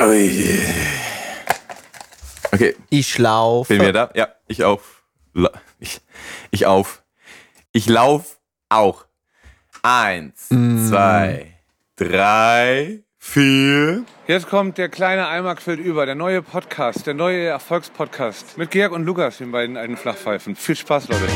Ui. Okay, Ich laufe. bin wieder da? Ja, ich auf. Ich, ich auf. Ich lauf auch. Eins, zwei, drei, vier. Jetzt kommt der kleine Eimer quillt über, der neue Podcast, der neue Erfolgspodcast mit Georg und Lukas, den beiden alten Flachpfeifen. Viel Spaß, Leute.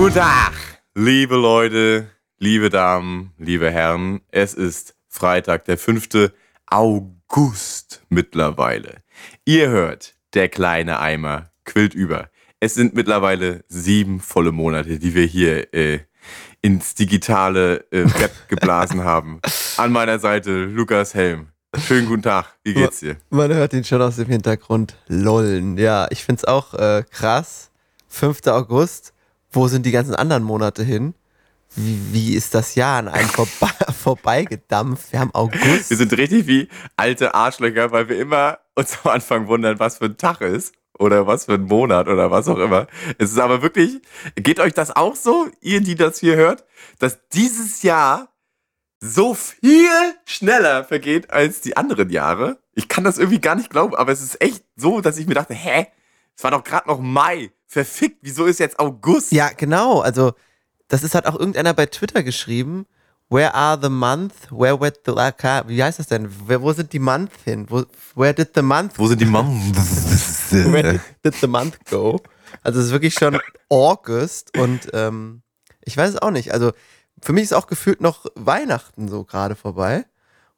Guten Tag, liebe Leute, liebe Damen, liebe Herren. Es ist Freitag, der 5. August mittlerweile. Ihr hört, der kleine Eimer quillt über. Es sind mittlerweile sieben volle Monate, die wir hier äh, ins digitale äh, Web geblasen haben. An meiner Seite Lukas Helm. Schönen guten Tag, wie geht's dir? Man hört ihn schon aus dem Hintergrund lollen. Ja, ich find's auch äh, krass. 5. August. Wo sind die ganzen anderen Monate hin? Wie, wie ist das Jahr an einem vorbe vorbeigedampft? Wir haben August. Wir sind richtig wie alte Arschlöcher, weil wir immer uns am Anfang wundern, was für ein Tag ist oder was für ein Monat oder was auch immer. Es ist aber wirklich, geht euch das auch so, ihr, die das hier hört, dass dieses Jahr so viel schneller vergeht als die anderen Jahre? Ich kann das irgendwie gar nicht glauben, aber es ist echt so, dass ich mir dachte, hä? Es war doch gerade noch Mai. Verfickt, wieso ist jetzt August? Ja, genau. Also, das ist halt auch irgendeiner bei Twitter geschrieben. Where are the month? Where went the Wie heißt das denn? Where, wo sind die month hin? Wo, where did the month Wo sind die Mam? Where did the month go? Also es ist wirklich schon August und ähm, ich weiß es auch nicht. Also für mich ist auch gefühlt noch Weihnachten so gerade vorbei.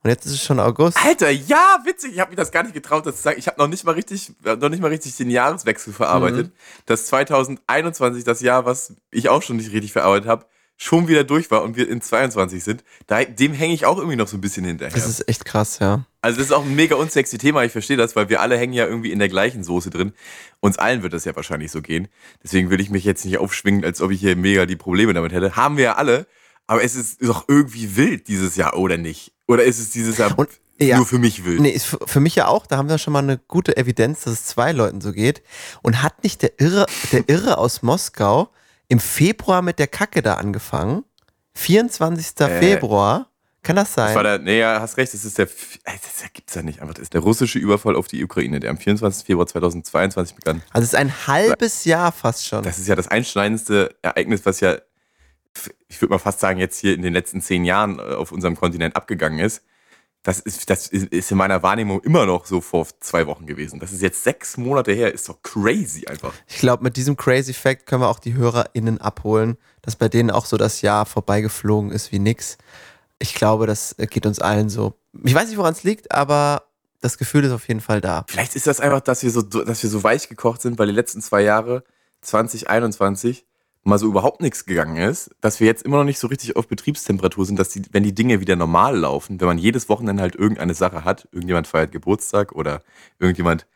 Und jetzt ist es schon August. Alter, ja, witzig. Ich habe mir das gar nicht getraut, das zu sagen. Ich habe noch nicht mal richtig, noch nicht mal richtig den Jahreswechsel verarbeitet. Dass 2021, das Jahr, was ich auch schon nicht richtig verarbeitet habe, schon wieder durch war und wir in 22 sind. Da, dem hänge ich auch irgendwie noch so ein bisschen hinterher. Das ist echt krass, ja. also das ist auch ein mega unsexy Thema. Ich verstehe das, weil wir alle hängen ja irgendwie in der gleichen Soße drin. Uns allen wird das ja wahrscheinlich so gehen. Deswegen will ich mich jetzt nicht aufschwingen, als ob ich hier mega die Probleme damit hätte. Haben wir ja alle. Aber es ist doch irgendwie wild dieses Jahr, oder nicht? Oder ist es dieses Jahr Und- ja. nur für mich wild? Nee, ist für mich ja auch, da haben wir schon mal eine gute Evidenz, dass es zwei Leuten so geht. Und hat nicht der Irre, der Irre aus Moskau im Februar mit der Kacke da angefangen? 24. Äh, Februar. Kann das sein? Das war der, nee, ja, hast recht, das ist der, das gibt's ja nicht einfach. Das ist der russische Überfall auf die Ukraine, der am 24. Februar 2022 begann. also es ist ein halbes Jahr fast schon. Das ist ja das einschneidendste Ereignis, was ja, ich würde mal fast sagen, jetzt hier in den letzten zehn Jahren äh, auf unserem Kontinent abgegangen ist. Das ist, das ist ist in meiner Wahrnehmung immer noch so vor zwei Wochen gewesen. Das ist jetzt sechs Monate her, ist doch crazy einfach. Ich glaube, mit diesem Crazy Fact können wir auch die HörerInnen abholen, dass bei denen auch so das Jahr vorbeigeflogen ist wie nix. Ich glaube, das geht uns allen so. Ich weiß nicht, woran es liegt, aber das Gefühl ist auf jeden Fall da. Vielleicht ist das einfach, dass wir so, dass wir so weich gekocht sind, weil die letzten zwei Jahre, 2021, mal so überhaupt nichts gegangen ist, dass wir jetzt immer noch nicht so richtig auf Betriebstemperatur sind, dass die, wenn die Dinge wieder normal laufen, wenn man jedes Wochenende halt irgendeine Sache hat, irgendjemand feiert Geburtstag oder irgendjemand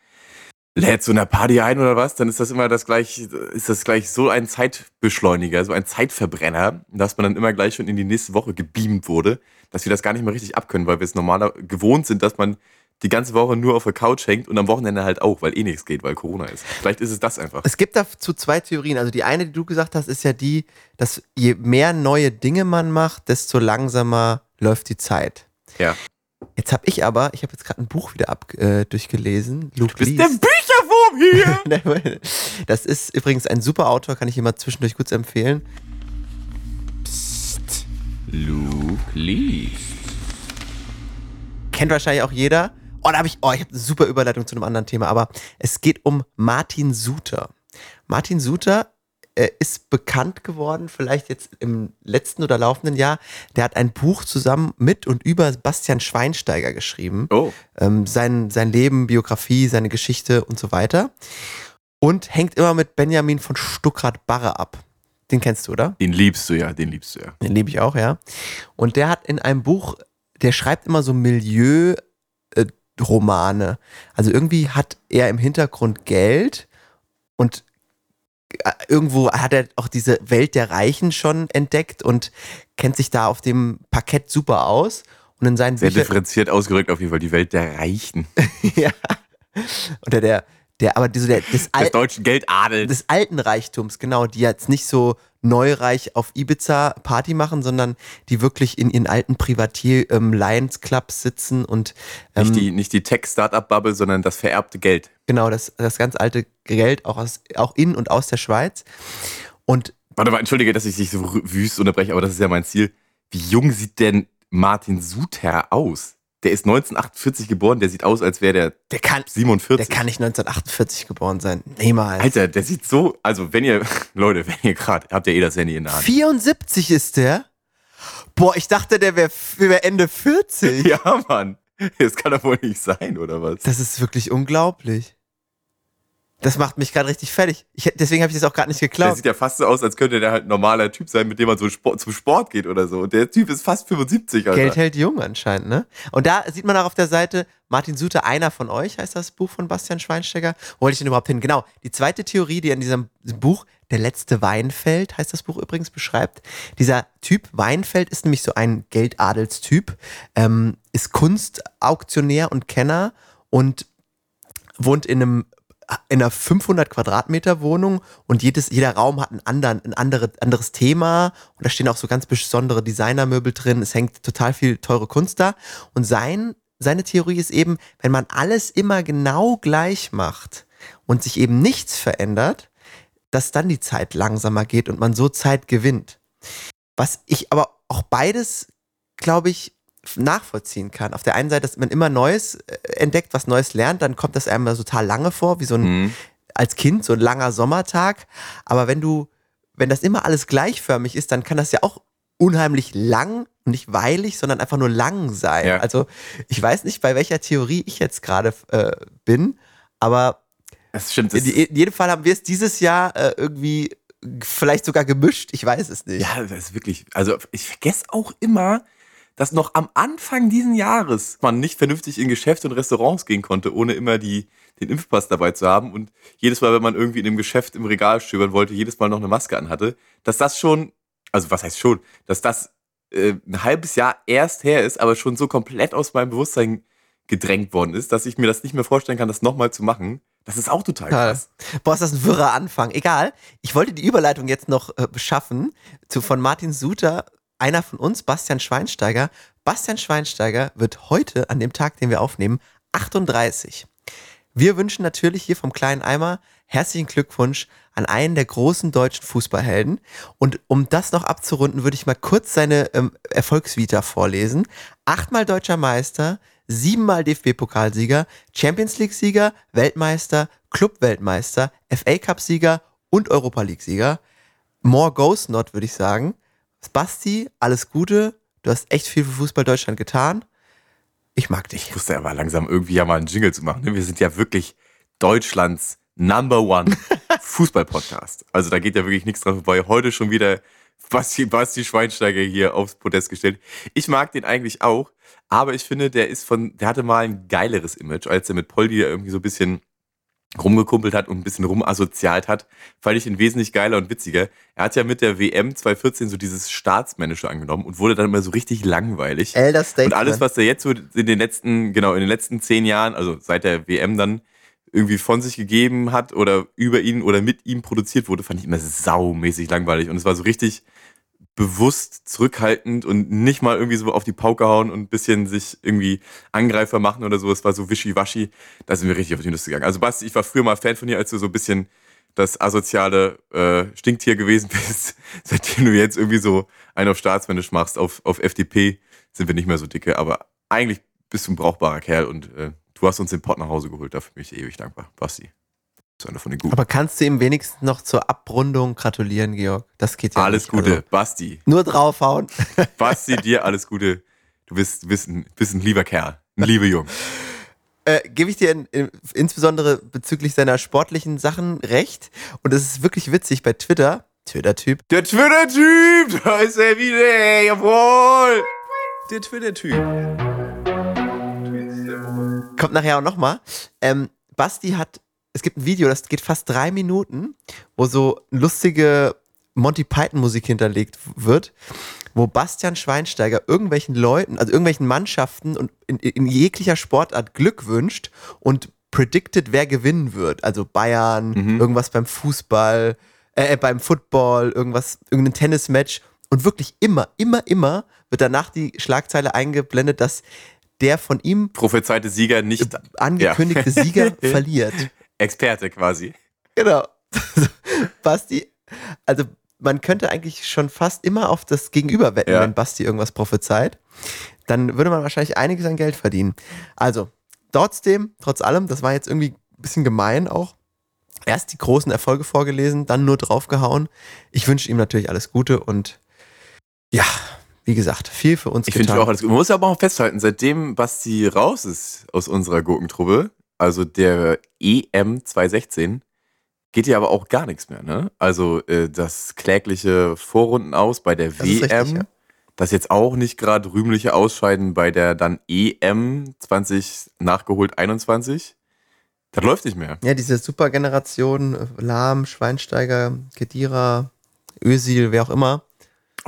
lädt so eine Party ein oder was, dann ist das immer das gleich, ist das gleich so ein Zeitbeschleuniger, so ein Zeitverbrenner, dass man dann immer gleich schon in die nächste Woche gebeamt wurde, dass wir das gar nicht mehr richtig abkönnen, weil wir es normaler gewohnt sind, dass man die ganze Woche nur auf der Couch hängt und am Wochenende halt auch, weil eh nichts geht, weil Corona ist. Vielleicht ist es das einfach. Es gibt dazu zwei Theorien. Also die eine, die du gesagt hast, ist ja die, dass je mehr neue Dinge man macht, desto langsamer läuft die Zeit. Ja. Jetzt habe ich aber, ich habe jetzt gerade ein Buch wieder ab, äh, durchgelesen. Luke Du bist liest. der Bücherwurm hier! Das ist übrigens ein super Autor, kann ich immer zwischendurch kurz empfehlen. Luke liest. Kennt wahrscheinlich auch jeder. Oh, da habe ich, oh, ich habe eine super Überleitung zu einem anderen Thema, aber es geht um Martin Suter. Martin Suter äh, ist bekannt geworden, vielleicht jetzt im letzten oder laufenden Jahr. Der hat ein Buch zusammen mit und über Bastian Schweinsteiger geschrieben. Oh. Ähm, sein, sein Leben, Biografie, seine Geschichte und so weiter. Und hängt immer mit Benjamin von Stuckrad-Barre ab. Den kennst du, oder? Den liebst du ja, den liebst du ja. Den liebe ich auch, ja. Und der hat in einem Buch, der schreibt immer so Milieu-Romane. Also irgendwie hat er im Hintergrund Geld und äh, irgendwo hat er auch diese Welt der Reichen schon entdeckt und kennt sich da auf dem Parkett super aus. Und in seinen Sehr Büchern, differenziert ausgerückt auf jeden Fall, die Welt der Reichen. ja. Oder der, Der, aber diese, der, des, des Al deutschen Geldadels. des alten Reichtums, genau, die jetzt nicht so neureich auf Ibiza Party machen, sondern die wirklich in ihren alten Privatier ähm, Lions Clubs sitzen und ähm, nicht die, nicht die Tech-Startup-Bubble, sondern das vererbte Geld. genau das, das ganz alte Geld auch, aus, auch in und aus der Schweiz. Und Warte mal, entschuldige, dass ich dich so wüst unterbreche, aber das ist ja mein Ziel. Wie jung sieht denn Martin Suter aus? Der ist 1948 geboren, der sieht aus, als wäre der der kann, 47. der kann nicht 1948 geboren sein. Niemals. Alter, der sieht so, also wenn ihr, Leute, wenn ihr gerade, habt ihr eh das Handy in der Hand. 74 ist der? Boah, ich dachte, der wäre wär Ende 40. Ja, Mann. Das kann doch wohl nicht sein, oder was? Das ist wirklich unglaublich. Das macht mich gerade richtig fertig. Ich, deswegen habe ich das auch gerade nicht Der geglaubt. sieht ja fast so aus, als könnte der halt ein normaler Typ sein, mit dem man so Sport, zum Sport geht oder so. Und der Typ ist fast 75, Alter. Geld hält jung anscheinend, ne? Und da sieht man auch auf der Seite, Martin Suter, einer von euch, heißt das Buch von Bastian Schweinsteiger. Wo wollte ich denn überhaupt hin? Genau, die zweite Theorie, die in diesem Buch, Der letzte Weinfeld, heißt das Buch übrigens, beschreibt. Dieser Typ, Weinfeld, ist nämlich so ein Geldadelstyp, ähm, ist Kunstauktionär und Kenner und wohnt in einem in einer 500 Quadratmeter Wohnung und jedes, jeder Raum hat einen anderen, ein andere, anderes Thema und da stehen auch so ganz besondere Designermöbel drin. Es hängt total viel teure Kunst da und sein, seine Theorie ist eben, wenn man alles immer genau gleich macht und sich eben nichts verändert, dass dann die Zeit langsamer geht und man so Zeit gewinnt. Was ich aber auch beides, glaube ich, nachvollziehen kann. Auf der einen Seite, dass man immer Neues äh, entdeckt, was Neues lernt, dann kommt das einem total lange vor, wie so ein, Mhm. als Kind, so ein langer Sommertag. Aber wenn du, wenn das immer alles gleichförmig ist, dann kann das ja auch unheimlich lang und nicht weilig, sondern einfach nur lang sein. Ja. Also ich weiß nicht, bei welcher Theorie ich jetzt gerade äh, bin, aber Das stimmt. Das in, in jedem Fall haben wir es dieses Jahr äh, irgendwie vielleicht sogar gemischt. Ich weiß es nicht. Ja, das ist wirklich. Also ich vergesse auch immer, dass noch am Anfang diesen Jahres man nicht vernünftig in Geschäfte und Restaurants gehen konnte, ohne immer die, den Impfpass dabei zu haben. Und jedes Mal, wenn man irgendwie in einem Geschäft im Regal stöbern wollte, jedes Mal noch eine Maske anhatte, dass das schon, also was heißt schon, dass das äh, ein halbes Jahr erst her ist, aber schon so komplett aus meinem Bewusstsein gedrängt worden ist, dass ich mir das nicht mehr vorstellen kann, das nochmal zu machen. Das ist auch total krass. Boah, ist das ein wirrer Anfang. Egal. Ich wollte die Überleitung jetzt noch äh, beschaffen zu von Martin Suter, einer von uns, Bastian Schweinsteiger. Bastian Schweinsteiger wird heute, an dem Tag, den wir aufnehmen, 38. Wir wünschen natürlich hier vom kleinen Eimer herzlichen Glückwunsch an einen der großen deutschen Fußballhelden. Und um das noch abzurunden, würde ich mal kurz seine ähm, Erfolgsvita vorlesen. Achtmal deutscher Meister, siebenmal DFB-Pokalsieger, Champions League-Sieger, Weltmeister, Club-Weltmeister, FA-Cup-Sieger und Europa League-Sieger. More goes not, würde ich sagen. Basti, alles Gute. Du hast echt viel für Fußball Deutschland getan. Ich mag dich. Ich wusste aber langsam irgendwie ja mal einen Jingle zu machen. ne? Wir sind ja wirklich Deutschlands Number One Fußball-Podcast. Also da geht ja wirklich nichts dran vorbei. Heute schon wieder Basti, Basti Schweinsteiger hier aufs Podest gestellt. Ich mag den eigentlich auch, aber ich finde, der ist von, der hatte mal ein geileres Image, als er mit Poldi irgendwie so ein bisschen rumgekumpelt hat und ein bisschen rumassozialt hat, fand ich ihn wesentlich geiler und witziger. Er hat ja mit der WM 2014 so dieses Staatsmännische angenommen und wurde dann immer so richtig langweilig. Elder Und Statement. alles, was er jetzt so in den letzten, genau, in den letzten zehn Jahren, also seit der WM dann irgendwie von sich gegeben hat oder über ihn oder mit ihm produziert wurde, fand ich immer saumäßig langweilig. Und es war so richtig bewusst zurückhaltend und nicht mal irgendwie so auf die Pauke hauen und ein bisschen sich irgendwie Angreifer machen oder so. Es war so wischiwaschi. Da sind wir richtig auf die Nüsse gegangen. Also Basti, ich war früher mal Fan von dir, als du so ein bisschen das asoziale äh, Stinktier gewesen bist. Seitdem du jetzt irgendwie so einen auf staatsmännisch machst, auf, auf FDP, sind wir nicht mehr so dicke. Aber eigentlich bist du ein brauchbarer Kerl und äh, du hast uns den Pott nach Hause geholt. Dafür bin ich ewig dankbar. Basti. Du bist einer von den Guten. Aber kannst du ihm wenigstens noch zur Abrundung gratulieren, Georg? Das geht ja alles nicht. Gute. Also, Basti. nur draufhauen. Basti, dir alles Gute. Du bist, bist, ein, bist ein lieber Kerl. Ein lieber Junge. äh, gebe ich dir in, in, insbesondere bezüglich seiner sportlichen Sachen recht. Und es ist wirklich witzig bei Twitter. Twitter-Typ. Der Twitter-Typ, da ist er wieder, jawohl. Der Twitter-Typ. Kommt nachher auch nochmal. Ähm, Basti hat, es gibt ein Video, das geht fast drei Minuten, wo so lustige Monty Python Musik hinterlegt wird, wo Bastian Schweinsteiger irgendwelchen Leuten, also irgendwelchen Mannschaften und in, in jeglicher Sportart Glück wünscht und predicted, wer gewinnen wird. Also Bayern, Mhm. irgendwas beim Fußball, äh, beim Football, irgendwas, irgendein Tennismatch. Und wirklich immer, immer, immer wird danach die Schlagzeile eingeblendet, dass der von ihm Prophezeite Sieger nicht angekündigte Ja. Sieger verliert. Experte quasi. Genau. Basti, also man könnte eigentlich schon fast immer auf das Gegenüber wetten, Ja. wenn Basti irgendwas prophezeit. Dann würde man wahrscheinlich einiges an Geld verdienen. Also, trotzdem, trotz allem, das war jetzt irgendwie ein bisschen gemein auch. Erst die großen Erfolge vorgelesen, dann nur draufgehauen. Ich wünsche ihm natürlich alles Gute und ja, wie gesagt, viel für uns Ich finde getan. auch alles gut. Man muss aber auch festhalten, seitdem Basti raus ist aus unserer Gurkentruppe, also der EM 2016, geht ja aber auch gar nichts mehr, ne? Also äh, das klägliche Vorrunden aus bei der Das WM, richtig, ja. das jetzt auch nicht gerade rühmliche Ausscheiden bei der dann EM 20 nachgeholt 21, das läuft nicht mehr. Ja, diese Supergeneration, äh, Lahm, Schweinsteiger, Kedira, Özil, wer auch immer.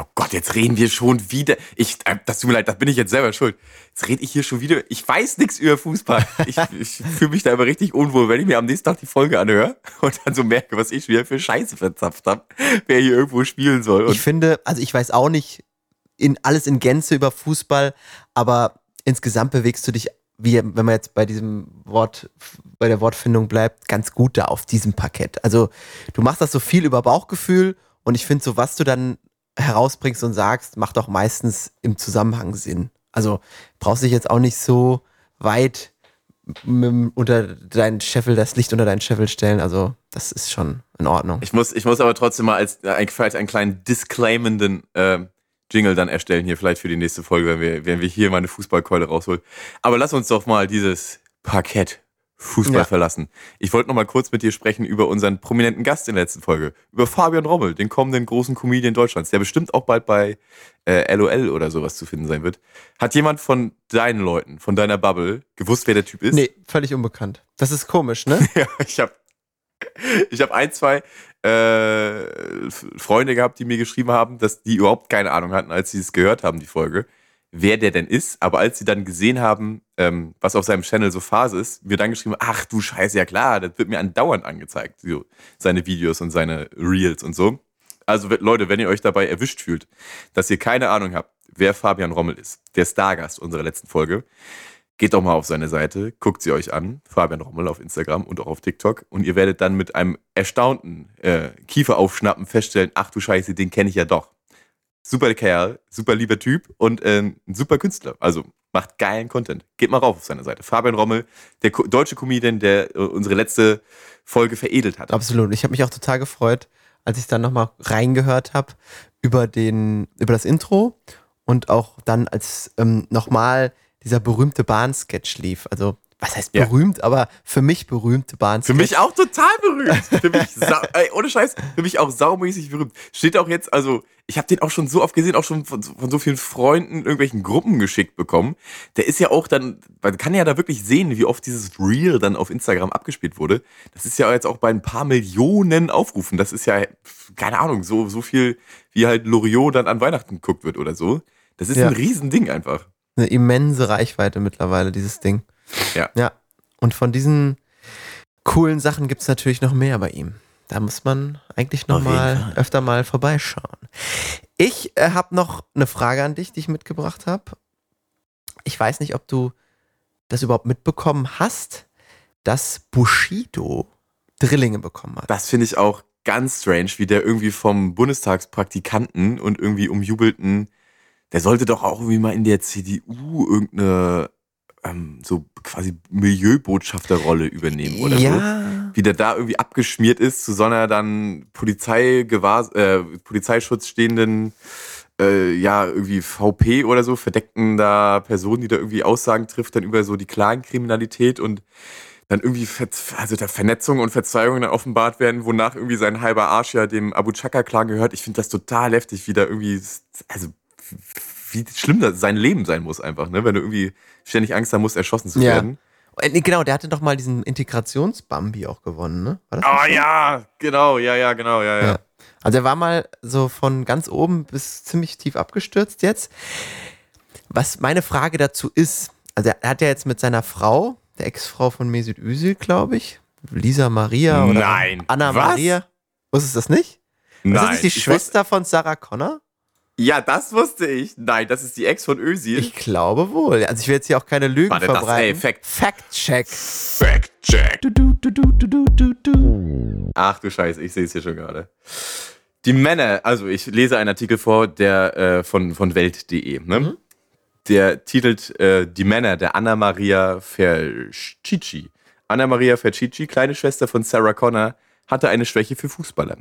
Oh Gott, jetzt reden wir schon wieder. Ich, äh, das tut mir leid, das bin ich jetzt selber schuld. Jetzt rede ich hier schon wieder. Ich weiß nichts über Fußball. Ich, ich fühle mich da immer richtig unwohl, wenn ich mir am nächsten Tag die Folge anhöre und dann so merke, was ich wieder für Scheiße verzapft habe, wer hier irgendwo spielen soll. Und ich finde, also ich weiß auch nicht in alles in Gänze über Fußball, aber insgesamt bewegst du dich, wie, wenn man jetzt bei diesem Wort, bei der Wortfindung bleibt, ganz gut da auf diesem Parkett. Also du machst das so viel über Bauchgefühl und ich finde so, was du dann herausbringst und sagst, macht auch meistens im Zusammenhang Sinn. Also brauchst dich jetzt auch nicht so weit unter deinen Scheffel, das Licht unter deinen Scheffel stellen. Also das ist schon in Ordnung. ich muss, ich muss aber trotzdem mal als äh, vielleicht einen kleinen disclaimenden äh, Jingle dann erstellen hier vielleicht für die nächste Folge, wenn wir, wenn wir hier meine Fußballkeule rausholen. Aber lass uns doch mal dieses Parkett Fußball Ja. verlassen. Ich wollte noch mal kurz mit dir sprechen über unseren prominenten Gast in der letzten Folge, über Fabian Rommel, den kommenden großen Comedian Deutschlands, der bestimmt auch bald bei äh, LOL oder sowas zu finden sein wird. Hat jemand von deinen Leuten, von deiner Bubble, gewusst, wer der Typ ist? Nee, völlig unbekannt. Das ist komisch, ne? Ja, ich habe ich hab ein, zwei äh, Freunde gehabt, die mir geschrieben haben, dass die überhaupt keine Ahnung hatten, als sie es gehört haben, die Folge, wer der denn ist. Aber als sie dann gesehen haben, ähm, was auf seinem Channel so Phase ist, mir dann geschrieben, ach du Scheiße, ja klar, das wird mir andauernd angezeigt, so, seine Videos und seine Reels und so. Also Leute, wenn ihr euch dabei erwischt fühlt, dass ihr keine Ahnung habt, wer Fabian Rommel ist, der Stargast unserer letzten Folge, Geht doch mal auf seine Seite, guckt sie euch an, Fabian Rommel auf Instagram und auch auf TikTok und ihr werdet dann mit einem erstaunten äh, Kieferaufschnappen feststellen, ach du Scheiße, den kenne ich ja doch. Super Kerl, super lieber Typ und ähm, ein super Künstler. Also macht geilen Content. Geht mal rauf auf seine Seite. Fabian Rommel, der Ko deutsche Comedian, der äh, unsere letzte Folge veredelt hat. Absolut. Ich habe mich auch total gefreut, als ich dann nochmal reingehört habe über über das Intro und auch dann, als ähm, nochmal dieser berühmte Bahnsketch lief. Also, was heißt Ja. berühmt, aber für mich berühmte Für Bahnsketch. mich auch total berühmt. Für mich, sau, ey, ohne Scheiß, für mich auch saumäßig berühmt. Steht auch jetzt, also, ich habe den auch schon so oft gesehen, auch schon von, von so vielen Freunden irgendwelchen Gruppen geschickt bekommen. Der ist ja auch dann, man kann ja da wirklich sehen, wie oft dieses Reel dann auf Instagram abgespielt wurde. Das ist ja jetzt auch bei ein paar Millionen Aufrufen. Das ist ja, keine Ahnung, so, so viel, wie halt Loriot dann an Weihnachten geguckt wird oder so. Das ist Ja. ein Riesending einfach. Eine immense Reichweite mittlerweile, dieses Ding. Ja. Ja. Und von diesen coolen Sachen gibt es natürlich noch mehr bei ihm. Da muss man eigentlich noch Auf jeden mal Fall. öfter mal vorbeischauen. Ich äh, habe noch eine Frage an dich, die ich mitgebracht habe. Ich weiß nicht, ob du das überhaupt mitbekommen hast, dass Bushido Drillinge bekommen hat. Das finde ich auch ganz strange, wie der irgendwie vom Bundestagspraktikanten und irgendwie umjubelten, der sollte doch auch irgendwie mal in der CDU irgendeine ähm, so quasi Milieubotschafterrolle übernehmen oder so. ja. Wie der da irgendwie abgeschmiert ist zu so einer dann Polizeigewahr, äh, Polizeischutz stehenden äh, ja, irgendwie VP oder so, verdeckten da Personen, die da irgendwie Aussagen trifft, dann über so die Clankriminalität und dann irgendwie also der Vernetzung und Verzeihungen dann offenbart werden, wonach irgendwie sein halber Arsch ja dem Abu Chaka-Clan gehört. Ich finde das total heftig, wie da irgendwie, also wie schlimm das sein Leben sein muss einfach, ne? Wenn du irgendwie ständig Angst haben musst, erschossen zu Ja. werden. Äh, Genau, der hatte doch mal diesen Integrationsbambi auch gewonnen, ne? War das Oh so? ja, genau, ja, ja, genau, ja, ja. Ja. Also er war mal so von ganz oben bis ziemlich tief abgestürzt jetzt. Was meine Frage dazu ist, also er hat ja jetzt mit seiner Frau, der Ex-Frau von Mesut Özil, glaube ich. Lisa Maria oder Nein. Anna Was? Maria. Wusstest du das nicht? Nein. Das ist nicht die Schwester von Sarah Connor? Ja, das wusste ich. Nein, das ist die Ex von Özil. Ich glaube wohl. Also ich will jetzt hier auch keine Lügen Warte, das- verbreiten. ey, Fact- Fact-Check. Fact check. Du, du, du, du, du, du, du. Ach du Scheiße, ich sehe es hier schon gerade. Die Männer, also ich lese einen Artikel vor, der äh, von, von Welt.de, ne? Mhm. Der titelt äh, Die Männer der Anna Maria Fercici. Anna Maria Fercici, kleine Schwester von Sarah Connor, hatte eine Schwäche für Fußballer.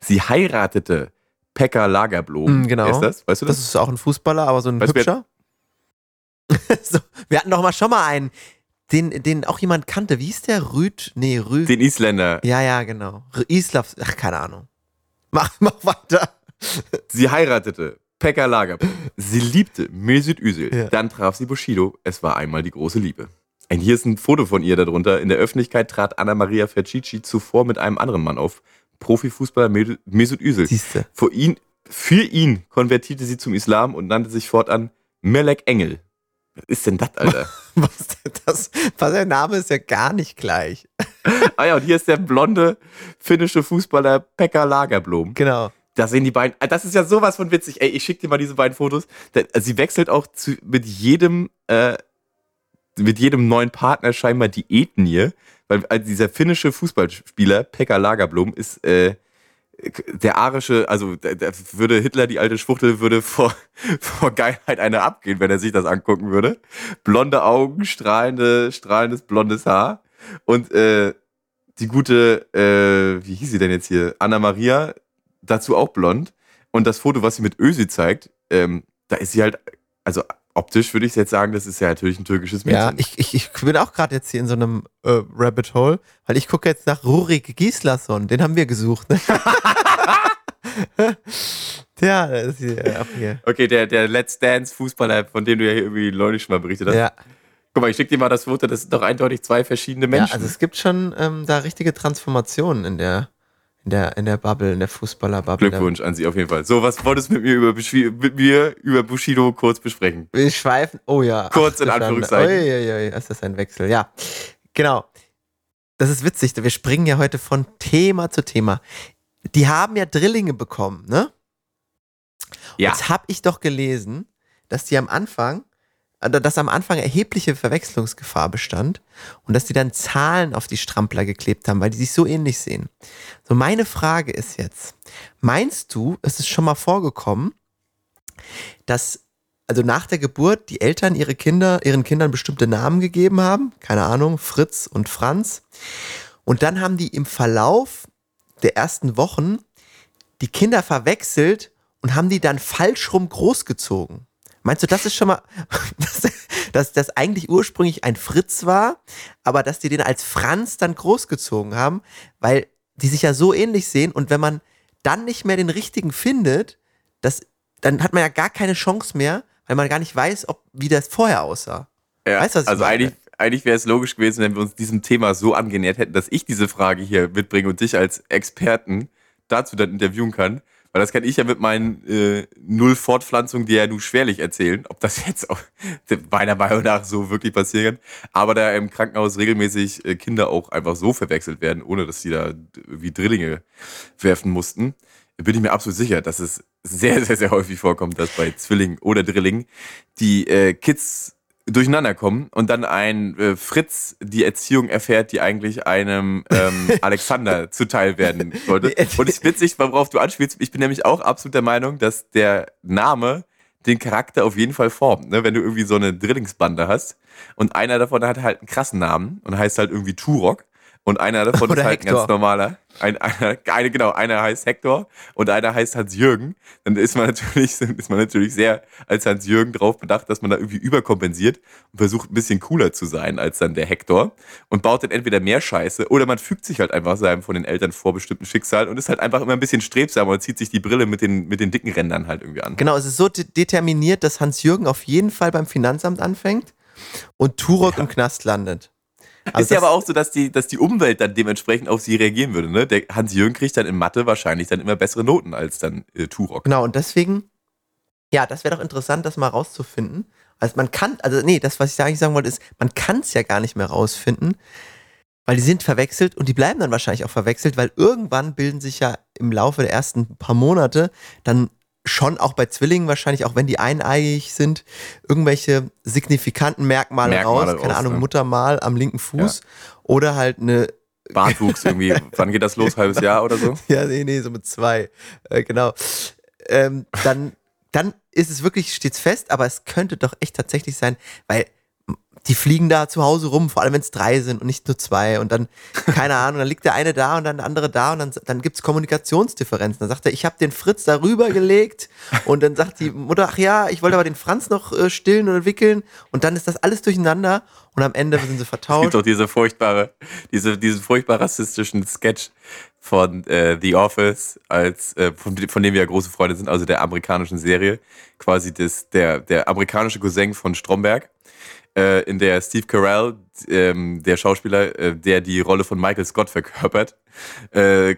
Sie heiratete Pekka Lagerblom. Mm, genau. Wer ist das? Weißt du das? Das ist auch ein Fußballer, aber so ein Weißt hübscher. so, wir hatten doch mal schon mal einen, den, den auch jemand kannte. Wie hieß der? Rüd? Nee, Rüd. Den Isländer. Ja, ja, genau. Islav, ach, keine Ahnung. Mach, mach weiter. Sie heiratete Pekka Lagerblom. Sie liebte Mesut Özil. Ja. Dann traf sie Bushido. Es war einmal die große Liebe. Und hier ist ein Foto von ihr darunter. In der Öffentlichkeit trat Anna Maria Fercici zuvor mit einem anderen Mann auf. Profifußballer Mesut Özil. Siehste. Für ihn, für ihn konvertierte sie zum Islam und nannte sich fortan Melek Engel. Was ist denn das, Alter? Was denn das? Was, der Name ist ja gar nicht gleich. ah ja, und hier ist der blonde finnische Fußballer Pekka Lagerblom. Genau. Da sehen die beiden. ah, Das ist ja sowas von witzig. Ey, ich schick dir mal diese beiden Fotos. Also Sie wechselt auch zu, mit jedem, äh, mit jedem neuen Partner scheinbar die Ethnie, weil also dieser finnische Fußballspieler Pekka Lagerblom ist äh, der arische, also der, der würde Hitler die alte Schwuchtel würde vor, vor Geilheit eine abgehen, wenn er sich das angucken würde. Blonde Augen, strahlende, strahlendes blondes Haar und äh, die gute, äh, wie hieß sie denn jetzt hier? Anna Maria, dazu auch blond. Und das Foto, was sie mit Ösi zeigt, ähm, da ist sie halt, also optisch würde ich jetzt sagen, das ist ja natürlich ein türkisches Mädchen. Ja, ich, ich, ich bin auch gerade jetzt hier in so einem äh, Rabbit Hole, weil ich gucke jetzt nach Rurik Gislason. Den haben wir gesucht. Ne? ja, das ist hier, auch hier. okay, der, der Let's Dance Fußballer, von dem du ja hier irgendwie neulich schon mal berichtet hast. Ja. Guck mal, ich schick dir mal das Foto, das sind doch eindeutig zwei verschiedene ja, Menschen. also es gibt schon ähm, da richtige Transformationen in der, in der, in der Bubble, in der Fußballer-Bubble. Glückwunsch an Sie auf jeden Fall. So, was wolltest du mit mir über, mit mir über Bushido kurz besprechen? Wir schweifen, oh ja. Kurz in du Schande. Anführungszeichen. Uiuiui, ist das ein Wechsel, ja. Genau. Das ist witzig, wir springen ja heute von Thema zu Thema. Die haben ja Drillinge bekommen, ne? Ja. Jetzt habe ich doch gelesen, dass die am Anfang, dass am Anfang erhebliche Verwechslungsgefahr bestand und dass die dann Zahlen auf die Strampler geklebt haben, weil die sich so ähnlich sehen. So, meine Frage ist jetzt, meinst du, es ist schon mal vorgekommen, dass also nach der Geburt die Eltern ihre Kinder, ihren Kindern bestimmte Namen gegeben haben, keine Ahnung, Fritz und Franz. Und dann haben die im Verlauf der ersten Wochen die Kinder verwechselt und haben die dann falsch rum großgezogen. Meinst du, das ist schon mal, dass, dass das eigentlich ursprünglich ein Fritz war, aber dass die den als Franz dann großgezogen haben, weil die sich ja so ähnlich sehen und wenn man dann nicht mehr den richtigen findet, das, dann hat man ja gar keine Chance mehr, weil man gar nicht weiß, ob, wie das vorher aussah. Ja, Weißt du, was ich also meine? eigentlich, eigentlich wäre es logisch gewesen, wenn wir uns diesem Thema so angenähert hätten, dass ich diese Frage hier mitbringe und dich als Experten dazu dann interviewen kann. Weil das kann ich ja mit meinen äh, Null-Fortpflanzungen dir ja nur schwerlich erzählen, ob das jetzt auch meiner Meinung nach so wirklich passieren kann. Aber da im Krankenhaus regelmäßig äh, Kinder auch einfach so verwechselt werden, ohne dass die da wie Drillinge werfen mussten, bin ich mir absolut sicher, dass es sehr, sehr, sehr häufig vorkommt, dass bei Zwillingen oder Drillingen die äh, Kids durcheinander kommen und dann ein äh, Fritz die Erziehung erfährt, die eigentlich einem ähm, Alexander zuteil werden sollte. Und es ist witzig, worauf du anspielst. Ich bin nämlich auch absolut der Meinung, dass der Name den Charakter auf jeden Fall formt. Ne? Wenn du irgendwie so eine Drillingsbande hast und einer davon hat halt einen krassen Namen und heißt halt irgendwie Turok und einer davon Oder ist halt ein Hector. ganz normaler. Ein, einer, eine, genau, einer heißt Hector und einer heißt Hans-Jürgen. Dann ist man natürlich, ist man natürlich sehr als Hans-Jürgen drauf bedacht, dass man da irgendwie überkompensiert und versucht ein bisschen cooler zu sein als dann der Hector und baut dann entweder mehr Scheiße oder man fügt sich halt einfach seinem von den Eltern vorbestimmten Schicksal und ist halt einfach immer ein bisschen strebsamer und zieht sich die Brille mit den, mit den dicken Rändern halt irgendwie an. Genau, es ist so de determiniert, dass Hans-Jürgen auf jeden Fall beim Finanzamt anfängt und Turok im Knast landet. Also ist ja aber auch so, dass die, dass die Umwelt dann dementsprechend auf sie reagieren würde. Ne? Der Hans-Jürgen kriegt dann in Mathe wahrscheinlich dann immer bessere Noten als dann äh, Turok. Genau, und deswegen, ja, das wäre doch interessant, das mal rauszufinden, Also man kann, also nee, das, was ich eigentlich sagen wollte, ist, man kann es ja gar nicht mehr rausfinden, weil die sind verwechselt und die bleiben dann wahrscheinlich auch verwechselt, weil irgendwann bilden sich ja im Laufe der ersten paar Monate dann schon auch bei Zwillingen wahrscheinlich, auch wenn die eineigig sind, irgendwelche signifikanten Merkmale, Merkmale raus. Keine raus, Ahnung, ne? Muttermal am linken Fuß oder halt eine Bartwuchs irgendwie. Wann geht das los? Halbes Jahr oder so? Ja, nee, nee, so mit zwei. Äh, genau. Ähm, dann, dann ist es wirklich, steht's fest, aber es könnte doch echt tatsächlich sein, weil die fliegen da zu Hause rum, vor allem wenn es drei sind und nicht nur zwei. Und dann, keine Ahnung, dann liegt der eine da und dann der andere da und dann, dann gibt's Kommunikationsdifferenzen. Dann sagt er, ich habe den Fritz darüber gelegt und dann sagt die Mutter, ach ja, ich wollte aber den Franz noch äh, stillen oder wickeln und dann ist das alles durcheinander und am Ende sind sie Es gibt vertauscht. doch diese furchtbare, diese, diesen furchtbar rassistischen Sketch von äh, The Office, als äh, von, von dem wir ja große Freunde sind, also der amerikanischen Serie, quasi das, der, der amerikanische Cousin von Stromberg, äh, in der Steve Carell, ähm, der Schauspieler, äh, der die Rolle von Michael Scott verkörpert, äh,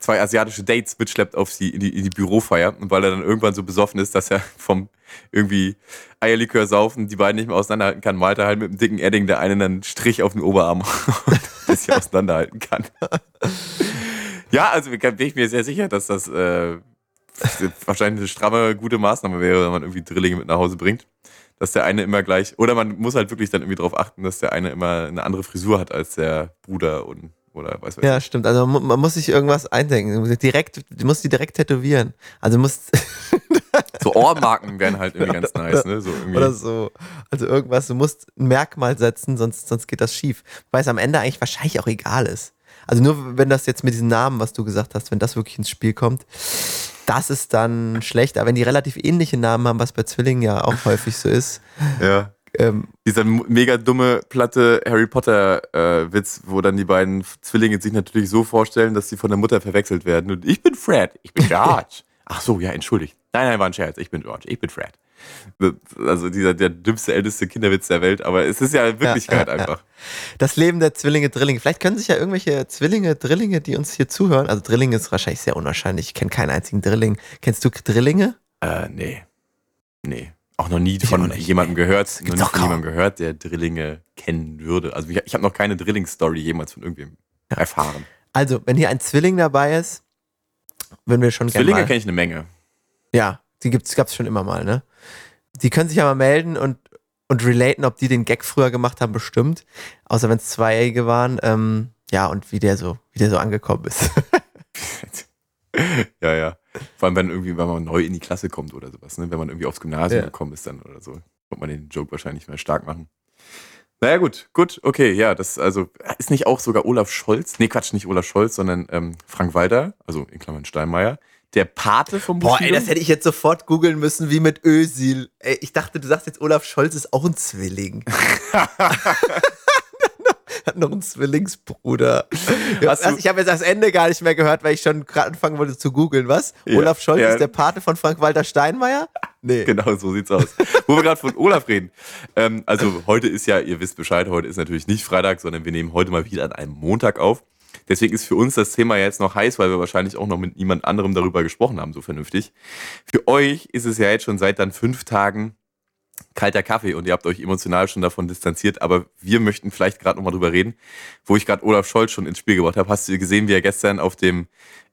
zwei asiatische Dates mitschleppt auf die, in, die, in die Bürofeier und weil er dann irgendwann so besoffen ist, dass er vom irgendwie Eierlikör saufen die beiden nicht mehr auseinanderhalten kann, malt er halt mit einem dicken Edding der einen dann einen Strich auf den Oberarm ein bisschen auseinanderhalten kann. Ja, also bin ich mir sehr sicher, dass das äh, wahrscheinlich eine stramme, gute Maßnahme wäre, wenn man irgendwie Drillinge mit nach Hause bringt. Dass der eine immer gleich, oder man muss halt wirklich dann irgendwie darauf achten, dass der eine immer eine andere Frisur hat als der Bruder und oder weiß was. Ja, stimmt. Also man, muss sich irgendwas eindenken. Direkt, du musst die direkt tätowieren. Also du musst So Ohrmarken wären halt irgendwie ganz nice, ne? So irgendwie. oder so. Also irgendwas, du musst ein Merkmal setzen, sonst, sonst geht das schief. Weil es am Ende eigentlich wahrscheinlich auch egal ist. Also nur wenn das jetzt mit diesen Namen, was du gesagt hast, wenn das wirklich ins Spiel kommt, das ist dann schlecht. Aber wenn die relativ ähnliche Namen haben, was bei Zwillingen ja auch häufig so ist, Ja. ähm, Dieser mega dumme, platte Harry Potter-Witz, wo dann die beiden Zwillinge sich natürlich so vorstellen, dass sie von der Mutter verwechselt werden. Und ich bin Fred, ich bin George. Ach so, ja, entschuldigt. Nein, nein, war ein Scherz. Ich bin George, ich bin Fred. Also dieser der dümmste, älteste Kinderwitz der Welt, aber es ist ja Wirklichkeit Ja, ja, ja. einfach. das Leben der Zwillinge, Drillinge. Vielleicht können sich ja irgendwelche Zwillinge, Drillinge, die uns hier zuhören. Also Drillinge ist wahrscheinlich sehr unwahrscheinlich. Ich kenne keinen einzigen Drilling. Kennst du Drillinge? Äh, nee. Nee. Auch noch nie Ich von jemandem gehört, noch nie von jemandem gehört, der Drillinge kennen würde. Also ich, ich habe noch keine Drilling-Story jemals von irgendwem erfahren. Also, wenn hier ein Zwilling dabei ist, würden wir schon Zwillinge kenne ich eine Menge. Ja, die gibt's, gab's schon immer mal, ne? Die können sich ja mal melden und, und relaten, ob die den Gag früher gemacht haben, bestimmt. Außer wenn es Zweijährige waren. Ähm, ja, und wie der so, wie der so angekommen ist. ja, ja. Vor allem, wenn irgendwie, wenn man neu in die Klasse kommt oder sowas, ne? Wenn man irgendwie aufs Gymnasium Ja. gekommen ist dann oder so, wird man den Joke wahrscheinlich mehr stark machen. Naja, gut, gut, okay, ja, das also ist nicht auch sogar Olaf Scholz, nee, Quatsch, nicht Olaf Scholz, sondern ähm, Frank Walter, also in Klammern Steinmeier, der Pate vom Boah, ey, Bushido. das hätte ich jetzt sofort googeln müssen, wie mit Ösil. Ey, ich dachte, du sagst jetzt, Olaf Scholz ist auch ein Zwilling. Hat noch einen Zwillingsbruder. Was, ich habe jetzt das Ende gar nicht mehr gehört, weil ich schon gerade anfangen wollte zu googeln. Was? Ja, Olaf Scholz ja. ist der Pate von Frank-Walter Steinmeier? Nee. Genau, so sieht's aus. Wo wir gerade von Olaf reden. Ähm, also heute ist ja, ihr wisst Bescheid, heute ist natürlich nicht Freitag, sondern wir nehmen heute mal wieder an einem Montag auf. Deswegen ist für uns das Thema jetzt noch heiß, weil wir wahrscheinlich auch noch mit niemand anderem darüber gesprochen haben, so vernünftig. Für euch ist es ja jetzt schon seit dann fünf Tagen kalter Kaffee und ihr habt euch emotional schon davon distanziert, aber wir möchten vielleicht gerade nochmal drüber reden, wo ich gerade Olaf Scholz schon ins Spiel gebracht habe. Hast du gesehen, wie er gestern auf dem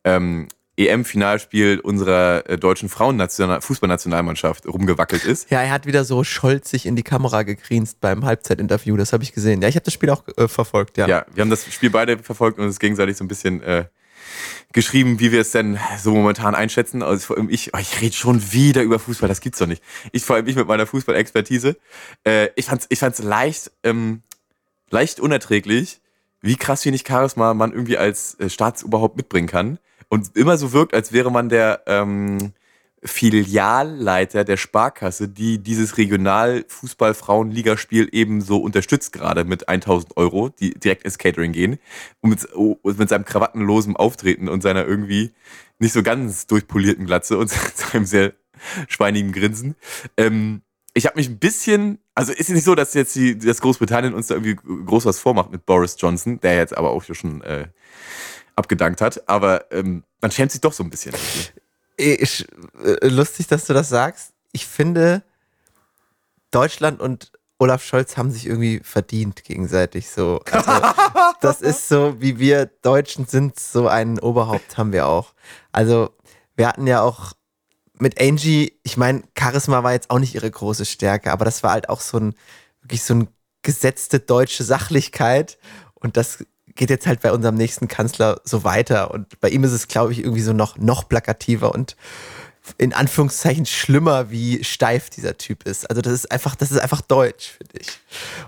ähm, EM-Finalspiel unserer äh, deutschen Frauen-Fußballnationalmannschaft rumgewackelt ist? Ja, er hat wieder so scholzig in die Kamera gegrinst beim Halbzeitinterview. Das habe ich gesehen. Ja, ich habe das Spiel auch äh, verfolgt, ja. Ja, wir haben das Spiel beide verfolgt und uns gegenseitig so ein bisschen äh, geschrieben, wie wir es denn so momentan einschätzen. Also vor allem ich, oh, ich rede schon wieder über Fußball, das gibt's doch nicht. Ich vor allem ich mit meiner Fußballexpertise. Äh, ich fand's, ich fand's leicht, ähm, leicht unerträglich, wie krass wenig Charisma man irgendwie als äh, Staatsoberhaupt mitbringen kann und immer so wirkt, als wäre man der ähm, Filialleiter der Sparkasse, die dieses Regional-Fußball-Frauen-Ligaspiel eben so unterstützt gerade mit 1000 Euro, die direkt ins Catering gehen und mit, oh, und mit seinem krawattenlosen Auftreten und seiner irgendwie nicht so ganz durchpolierten Glatze und seinem sehr schweinigen Grinsen. Ähm, ich habe mich ein bisschen, also ist es nicht so, dass jetzt die, dass Großbritannien uns da irgendwie groß was vormacht mit Boris Johnson, der jetzt aber auch schon äh, abgedankt hat, aber ähm, man schämt sich doch so ein bisschen. Ich, äh, lustig, dass du das sagst. Ich finde, Deutschland und Olaf Scholz haben sich irgendwie verdient gegenseitig so. Also, das ist so, wie wir Deutschen sind, so ein Oberhaupt haben wir auch. Also wir hatten ja auch mit Angie, ich meine, Charisma war jetzt auch nicht ihre große Stärke, aber das war halt auch so ein, wirklich so ein gesetzte deutsche Sachlichkeit und das geht jetzt halt bei unserem nächsten Kanzler so weiter und bei ihm ist es, glaube ich, irgendwie so noch, noch plakativer und in Anführungszeichen schlimmer, wie steif dieser Typ ist. Also das ist einfach, das ist einfach deutsch, finde ich.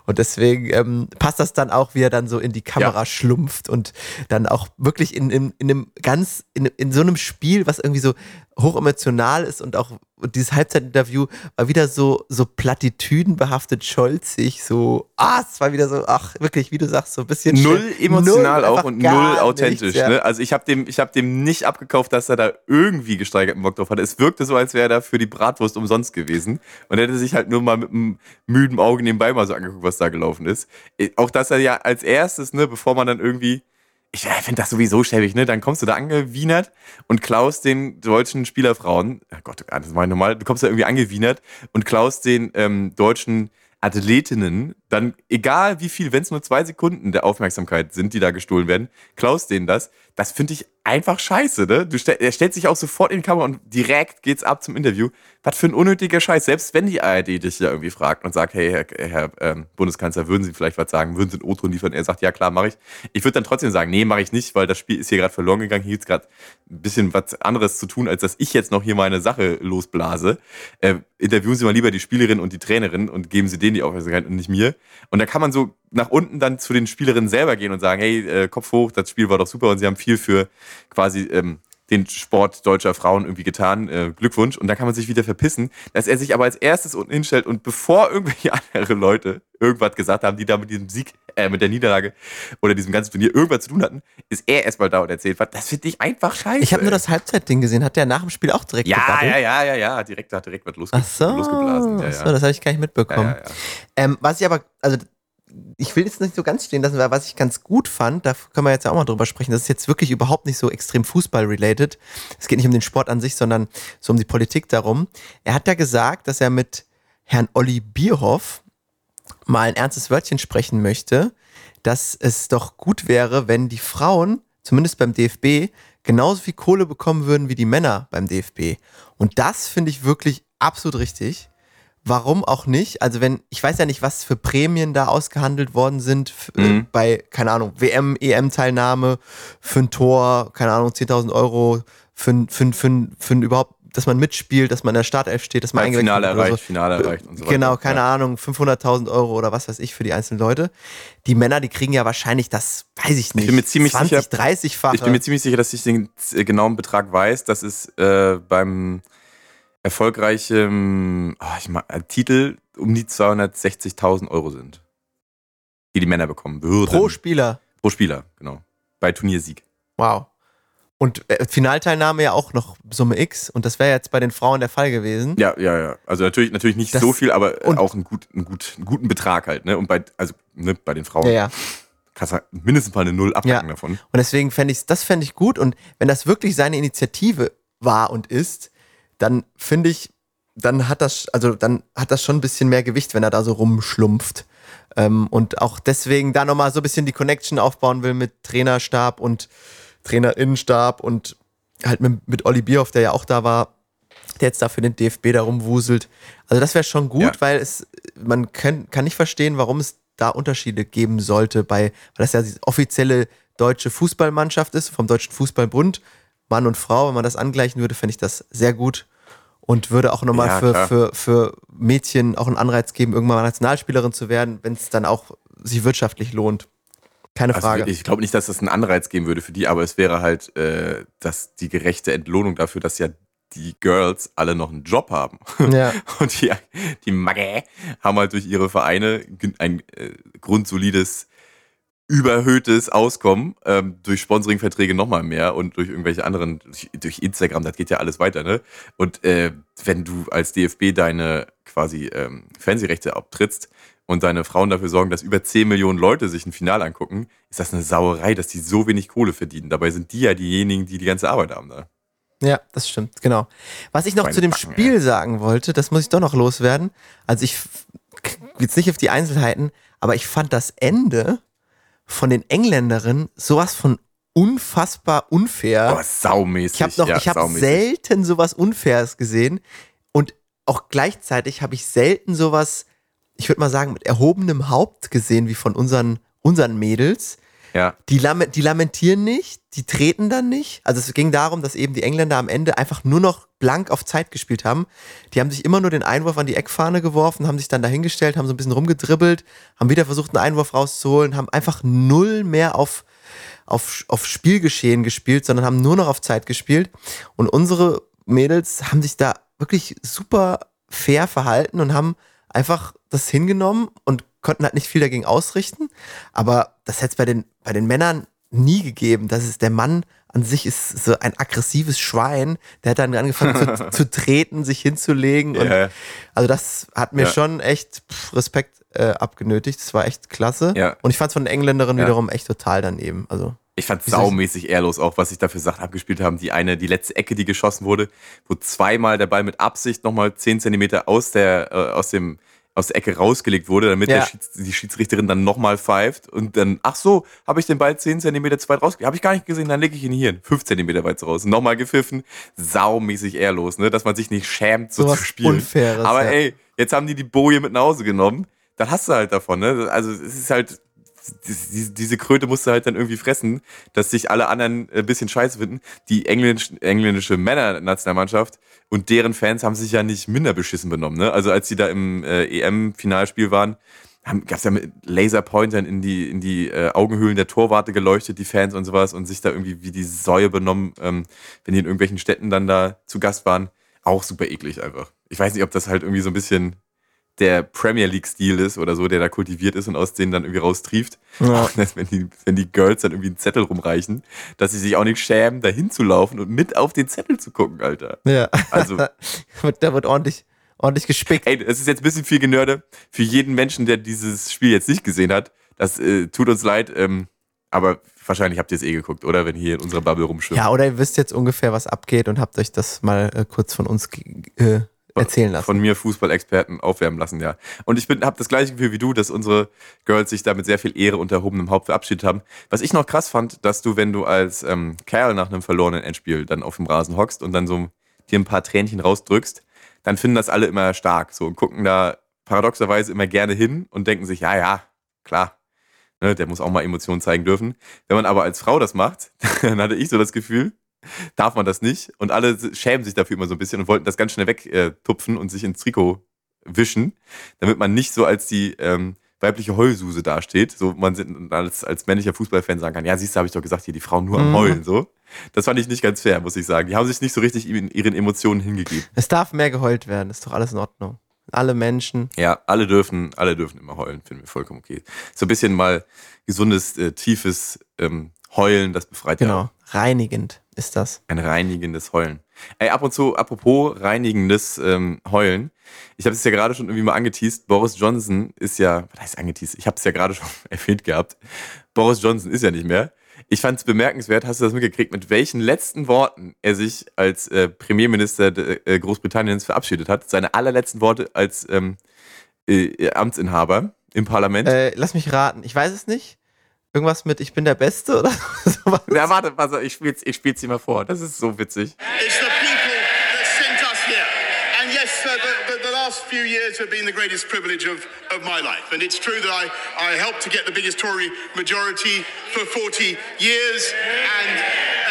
Und deswegen ähm, passt das dann auch, wie er dann so in die Kamera ja. schlumpft und dann auch wirklich in, in, in einem ganz, in, in so einem Spiel, was irgendwie so hochemotional ist und auch dieses Halbzeitinterview war wieder so, so plattitüdenbehaftet, scholzig, so, ah, es war wieder so, ach, wirklich, wie du sagst, so ein bisschen. Null emotional null, auch und null authentisch. Nichts, ja. ne? Also ich habe dem, hab dem nicht abgekauft, dass er da irgendwie gesteigerten Bock drauf hatte. Es wirkte so, als wäre er da für die Bratwurst umsonst gewesen und er hätte sich halt nur mal mit einem müden Auge nebenbei mal so angeguckt, was da gelaufen ist. Äh, auch dass er ja als erstes, ne, bevor man dann irgendwie ich finde das sowieso schäbig, ne? Dann kommst du da angewienert und klaust den deutschen Spielerfrauen, oh Gott, das ist mal normal, du kommst da irgendwie angewienert und klaust den ähm, deutschen Athletinnen dann, egal wie viel, wenn es nur zwei Sekunden der Aufmerksamkeit sind, die da gestohlen werden, klaust denen das. Das finde ich einfach scheiße, ne? Du stell, er stellt sich auch sofort in die Kamera und direkt geht's ab zum Interview. Was für ein unnötiger Scheiß. Selbst wenn die ARD dich ja irgendwie fragt und sagt, hey, Herr, Herr ähm, Bundeskanzler, würden Sie vielleicht was sagen? Würden Sie einen O-Ton liefern? Er sagt, ja klar, mache ich. Ich würde dann trotzdem sagen, nee, mache ich nicht, weil das Spiel ist hier gerade verloren gegangen. Hier ist gerade ein bisschen was anderes zu tun, als dass ich jetzt noch hier meine Sache losblase. Äh, interviewen Sie mal lieber die Spielerin und die Trainerin und geben Sie denen die Aufmerksamkeit und nicht mir. Und da kann man so nach unten dann zu den Spielerinnen selber gehen und sagen, hey, äh, Kopf hoch, das Spiel war doch super und sie haben viel für quasi ähm, den Sport deutscher Frauen irgendwie getan. Äh, Glückwunsch. Und dann kann man sich wieder verpissen, dass er sich aber als erstes unten hinstellt und bevor irgendwelche andere Leute irgendwas gesagt haben, die da mit diesem Sieg, äh, mit der Niederlage oder diesem ganzen Turnier irgendwas zu tun hatten, ist er erstmal da und erzählt was. Das finde ich einfach scheiße. Ich habe nur das Halbzeitding gesehen. Hat der nach dem Spiel auch direkt Ja, gebabbelt? ja, ja, ja, ja. Direkt hat direkt was losge Ach so, losgeblasen. Ja, ja. so, das habe ich gar nicht mitbekommen. Ja, ähm, was ich aber, also ich will jetzt nicht so ganz stehen lassen, weil was ich ganz gut fand, da können wir jetzt auch mal drüber sprechen, das ist jetzt wirklich überhaupt nicht so extrem Fußball-related. Es geht nicht um den Sport an sich, sondern so um die Politik darum. Er hat ja gesagt, dass er mit Herrn Olli Bierhoff mal ein ernstes Wörtchen sprechen möchte, dass es doch gut wäre, wenn die Frauen, zumindest beim DFB, genauso viel Kohle bekommen würden wie die Männer beim DFB. Und das finde ich wirklich absolut richtig warum auch nicht? Also wenn, ich weiß ja nicht, was für Prämien da ausgehandelt worden sind äh, mhm. bei, keine Ahnung, WM, EM-Teilnahme für ein Tor, keine Ahnung, 10.000 Euro für, für, für, für überhaupt, dass man mitspielt, dass man in der Startelf steht, dass man ja, Finale erreicht, so. Finale erreicht und so weiter. Genau, keine ja. Ahnung, 500.000 Euro oder was weiß ich für die einzelnen Leute. Die Männer, die kriegen ja wahrscheinlich das, weiß ich nicht, ich bin mir ziemlich 20, sicher, 30-fach. Ich bin mir ziemlich sicher, dass ich den genauen Betrag weiß. Das ist äh, beim erfolgreichem oh, ich mag, äh, Titel um die 260.000 Euro sind, die die Männer bekommen würden. Pro Spieler? Pro Spieler, genau. Bei Turniersieg. Wow. Und äh, Finalteilnahme ja auch noch Summe X und das wäre jetzt bei den Frauen der Fall gewesen. Ja, ja, ja. Also natürlich, natürlich nicht das, so viel, aber auch einen, gut, einen, gut, einen guten Betrag halt. Ne? Und bei, also, ne, bei den Frauen. Ja, ja kannst du mindestens mal eine Null abhaken ja. davon. Und deswegen fände ich das fände ich gut. Und wenn das wirklich seine Initiative war und ist, dann finde ich, dann hat das, also dann hat das schon ein bisschen mehr Gewicht, wenn er da so rumschlumpft. Ähm, und auch deswegen da nochmal so ein bisschen die Connection aufbauen will mit Trainerstab und Trainerinnenstab und halt mit, mit Olli Bierhoff, der ja auch da war, der jetzt da für den DFB da rumwuselt. Also das wäre schon gut, ja. weil es, man kann, kann nicht verstehen, warum es da Unterschiede geben sollte, bei, weil das ja die offizielle deutsche Fußballmannschaft ist, vom Deutschen Fußballbund. Mann und Frau, wenn man das angleichen würde, fände ich das sehr gut und würde auch nochmal ja, für, für, für Mädchen auch einen Anreiz geben, irgendwann mal Nationalspielerin zu werden, wenn es dann auch sich wirtschaftlich lohnt. Keine also Frage. Ich glaube nicht, dass das einen Anreiz geben würde für die, aber es wäre halt äh, dass die gerechte Entlohnung dafür, dass ja die Girls alle noch einen Job haben. Ja. Und die, die Magge haben halt durch ihre Vereine ein äh, grundsolides überhöhtes Auskommen ähm, durch Sponsoringverträge nochmal mehr und durch irgendwelche anderen, durch, durch, Instagram, das geht ja alles weiter, ne? Und äh, wenn du als DFB deine quasi ähm, Fernsehrechte abtrittst und deine Frauen dafür sorgen, dass über 10 Millionen Leute sich ein Finale angucken, ist das eine Sauerei, dass die so wenig Kohle verdienen. Dabei sind die ja diejenigen, die die ganze Arbeit haben da. Ja, das stimmt, genau. Was ich noch Meine zu dem Backen, Spiel ja. sagen wollte, das muss ich doch noch loswerden. Also ich jetzt nicht auf die Einzelheiten, aber ich fand das Ende von den Engländerinnen sowas von unfassbar unfair. Oh, saumäßig. Ich habe noch, ja, ich habe selten sowas Unfaires gesehen und auch gleichzeitig habe ich selten sowas, ich würde mal sagen, mit erhobenem Haupt gesehen wie von unseren, unseren Mädels. Ja. Die, die lamentieren nicht, die treten dann nicht. Also es ging darum, dass eben die Engländer am Ende einfach nur noch blank auf Zeit gespielt haben. Die haben sich immer nur den Einwurf an die Eckfahne geworfen, haben sich dann dahingestellt, haben so ein bisschen rumgedribbelt, haben wieder versucht, einen Einwurf rauszuholen, haben einfach null mehr auf, auf, auf Spielgeschehen gespielt, sondern haben nur noch auf Zeit gespielt. Und unsere Mädels haben sich da wirklich super fair verhalten und haben einfach das hingenommen und konnten halt nicht viel dagegen ausrichten. Aber das hätte es bei den, bei den Männern nie gegeben. Das ist der Mann an sich ist so ein aggressives Schwein. Der hat dann angefangen zu, zu treten, sich hinzulegen. Ja. Also das hat mir Ja. schon echt Respekt äh, abgenötigt. Das war echt klasse. Ja. Und ich fand es von den Engländerinnen Ja. wiederum echt total daneben. Also Ich fand ich- saumäßig ehrlos auch, was sich da für Sachen abgespielt haben. Die eine, die letzte Ecke, die geschossen wurde, wo zweimal der Ball mit Absicht nochmal 10 Zentimeter aus der, äh, aus dem, aus der Ecke rausgelegt wurde, damit Ja. Schieds, die Schiedsrichterin dann nochmal pfeift und dann, ach so, habe ich den Ball 10 Zentimeter zu weit rausgelegt. Habe ich gar nicht gesehen, dann lege ich ihn hier hin. 5 Zentimeter weit raus. Nochmal gepfiffen. Saumäßig ehrlos, ne? Dass man sich nicht schämt, so Sowas zu spielen. Unfaires, Aber ja. ey, jetzt haben die die Boje mit nach Hause genommen. Dann hast du halt davon, ne? Also es ist halt, diese, Kröte musst du halt dann irgendwie fressen, dass sich alle anderen ein bisschen scheiße finden. Die englisch, englische Männernationalmannschaft und deren Fans haben sich ja nicht minder beschissen benommen. Ne? Also als sie da im äh, EM-Finalspiel waren, gab es ja mit Laserpointern in die, in die äh, Augenhöhlen der Torwarte geleuchtet, die Fans und sowas, und sich da irgendwie wie die Säue benommen, ähm, wenn die in irgendwelchen Städten dann da zu Gast waren. Auch super eklig einfach. Ich weiß nicht, ob das halt irgendwie so ein bisschen der Premier League-Stil ist oder so, der da kultiviert ist und aus denen dann irgendwie raustrieft. Ja. Auch dass, wenn, die, wenn die Girls dann irgendwie einen Zettel rumreichen, dass sie sich auch nicht schämen, da hinzulaufen und mit auf den Zettel zu gucken, Alter. ja. Also, da wird ordentlich, ordentlich gespickt. ey, das ist jetzt ein bisschen viel Genörde. Für jeden Menschen, der dieses Spiel jetzt nicht gesehen hat, das äh, tut uns leid, ähm, aber wahrscheinlich habt ihr es eh geguckt, oder? Wenn hier in unserer Bubble rumschwimmt. Ja, oder ihr wisst jetzt ungefähr, was abgeht und habt euch das mal äh, kurz von uns äh, erzählen lassen. Von mir Fußballexperten aufwärmen lassen, ja. Und ich habe das gleiche Gefühl wie du, dass unsere Girls sich da mit sehr viel Ehre unter erhobenem Haupt verabschiedet haben. Was ich noch krass fand, dass du, wenn du als ähm, Kerl nach einem verlorenen Endspiel dann auf dem Rasen hockst und dann so dir ein paar Tränchen rausdrückst, dann finden das alle immer stark so und gucken da paradoxerweise immer gerne hin und denken sich, ja, ja, klar, ne, der muss auch mal Emotionen zeigen dürfen. Wenn man aber als Frau das macht, dann hatte ich so das Gefühl, darf man das nicht. Und alle schämen sich dafür immer so ein bisschen und wollten das ganz schnell wegtupfen äh, tupfen und sich ins Trikot wischen, damit man nicht so als die ähm, weibliche Heulsuse dasteht. So man als, als männlicher Fußballfan sagen kann, ja, siehst du, habe ich doch gesagt, hier die Frauen nur am Mhm. Heulen. So. Das fand ich nicht ganz fair, muss ich sagen. Die haben sich nicht so richtig ihren, ihren Emotionen hingegeben. Es darf mehr geheult werden, ist doch alles in Ordnung. Alle Menschen. Ja, alle dürfen, alle dürfen immer heulen, finden wir vollkommen okay. So ein bisschen mal gesundes, äh, tiefes ähm, Heulen, das befreit ja auch. Genau. Reinigend ist das. Ein reinigendes Heulen. Ey, ab und zu, apropos reinigendes ähm, Heulen. Ich habe es ja gerade schon irgendwie mal angeteased. Boris Johnson ist ja, was heißt angeteased? Ich habe es ja gerade schon erwähnt gehabt. Boris Johnson ist ja nicht mehr. Ich fand es bemerkenswert, hast du das mitgekriegt, mit welchen letzten Worten er sich als äh, Premierminister äh, Großbritanniens verabschiedet hat? Seine allerletzten Worte als ähm, äh, Amtsinhaber im Parlament. Äh, lass mich raten. Ich weiß es nicht. Irgendwas mit Ich bin der Beste oder sowas. Ja, warte, warte, ich spiel's, ich spiel's dir mal vor. Das ist so witzig. It's the people that sent us here. And yes, the, the, the last few years have been the greatest privilege of, of my life. And it's true that I, I helped to get the biggest Tory majority for 40 years and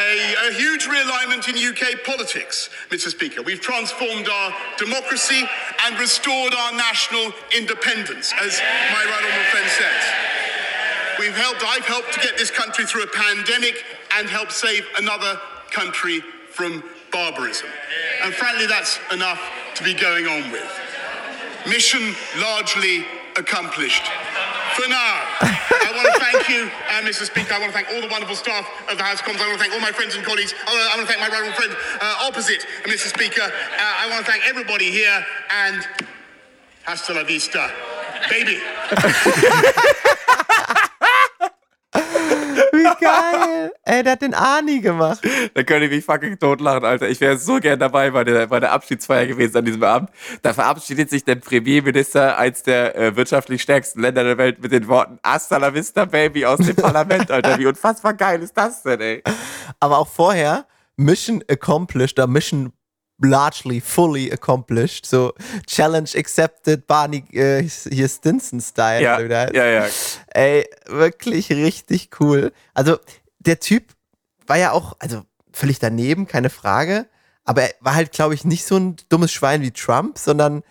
a, a huge realignment in UK politics, Mr. Speaker. We've transformed our democracy and restored our national independence, as my right honourable friend says. We've helped, I've helped to get this country through a pandemic and helped save another country from barbarism. And frankly, that's enough to be going on with. Mission largely accomplished. For now, I want to thank you, uh, Mr. Speaker. I want to thank all the wonderful staff of the House of Commons. I want to thank all my friends and colleagues. I want to, I want to thank my rival friend uh, opposite, Mr. Speaker. Uh, I want to thank everybody here and hasta la vista, baby. geil. Ey, der hat den Arnie gemacht. Da könnte ich mich fucking totlachen, Alter. Ich wäre so gern dabei bei der, bei der Abschiedsfeier gewesen an diesem Abend. Da verabschiedet sich der Premierminister eins der äh, wirtschaftlich stärksten Länder der Welt mit den Worten Hasta la vista, Baby, aus dem Parlament, Alter. Wie unfassbar geil ist das denn, ey? Aber auch vorher, Mission accomplished, oder Mission largely fully accomplished. So Challenge accepted, Barney äh, hier. Ja, wie der heißt. ja, ja. Ey, wirklich richtig cool. Also, der Typ war ja auch, also völlig daneben, keine Frage. Aber er war halt, glaube ich, nicht so ein dummes Schwein wie Trump, sondern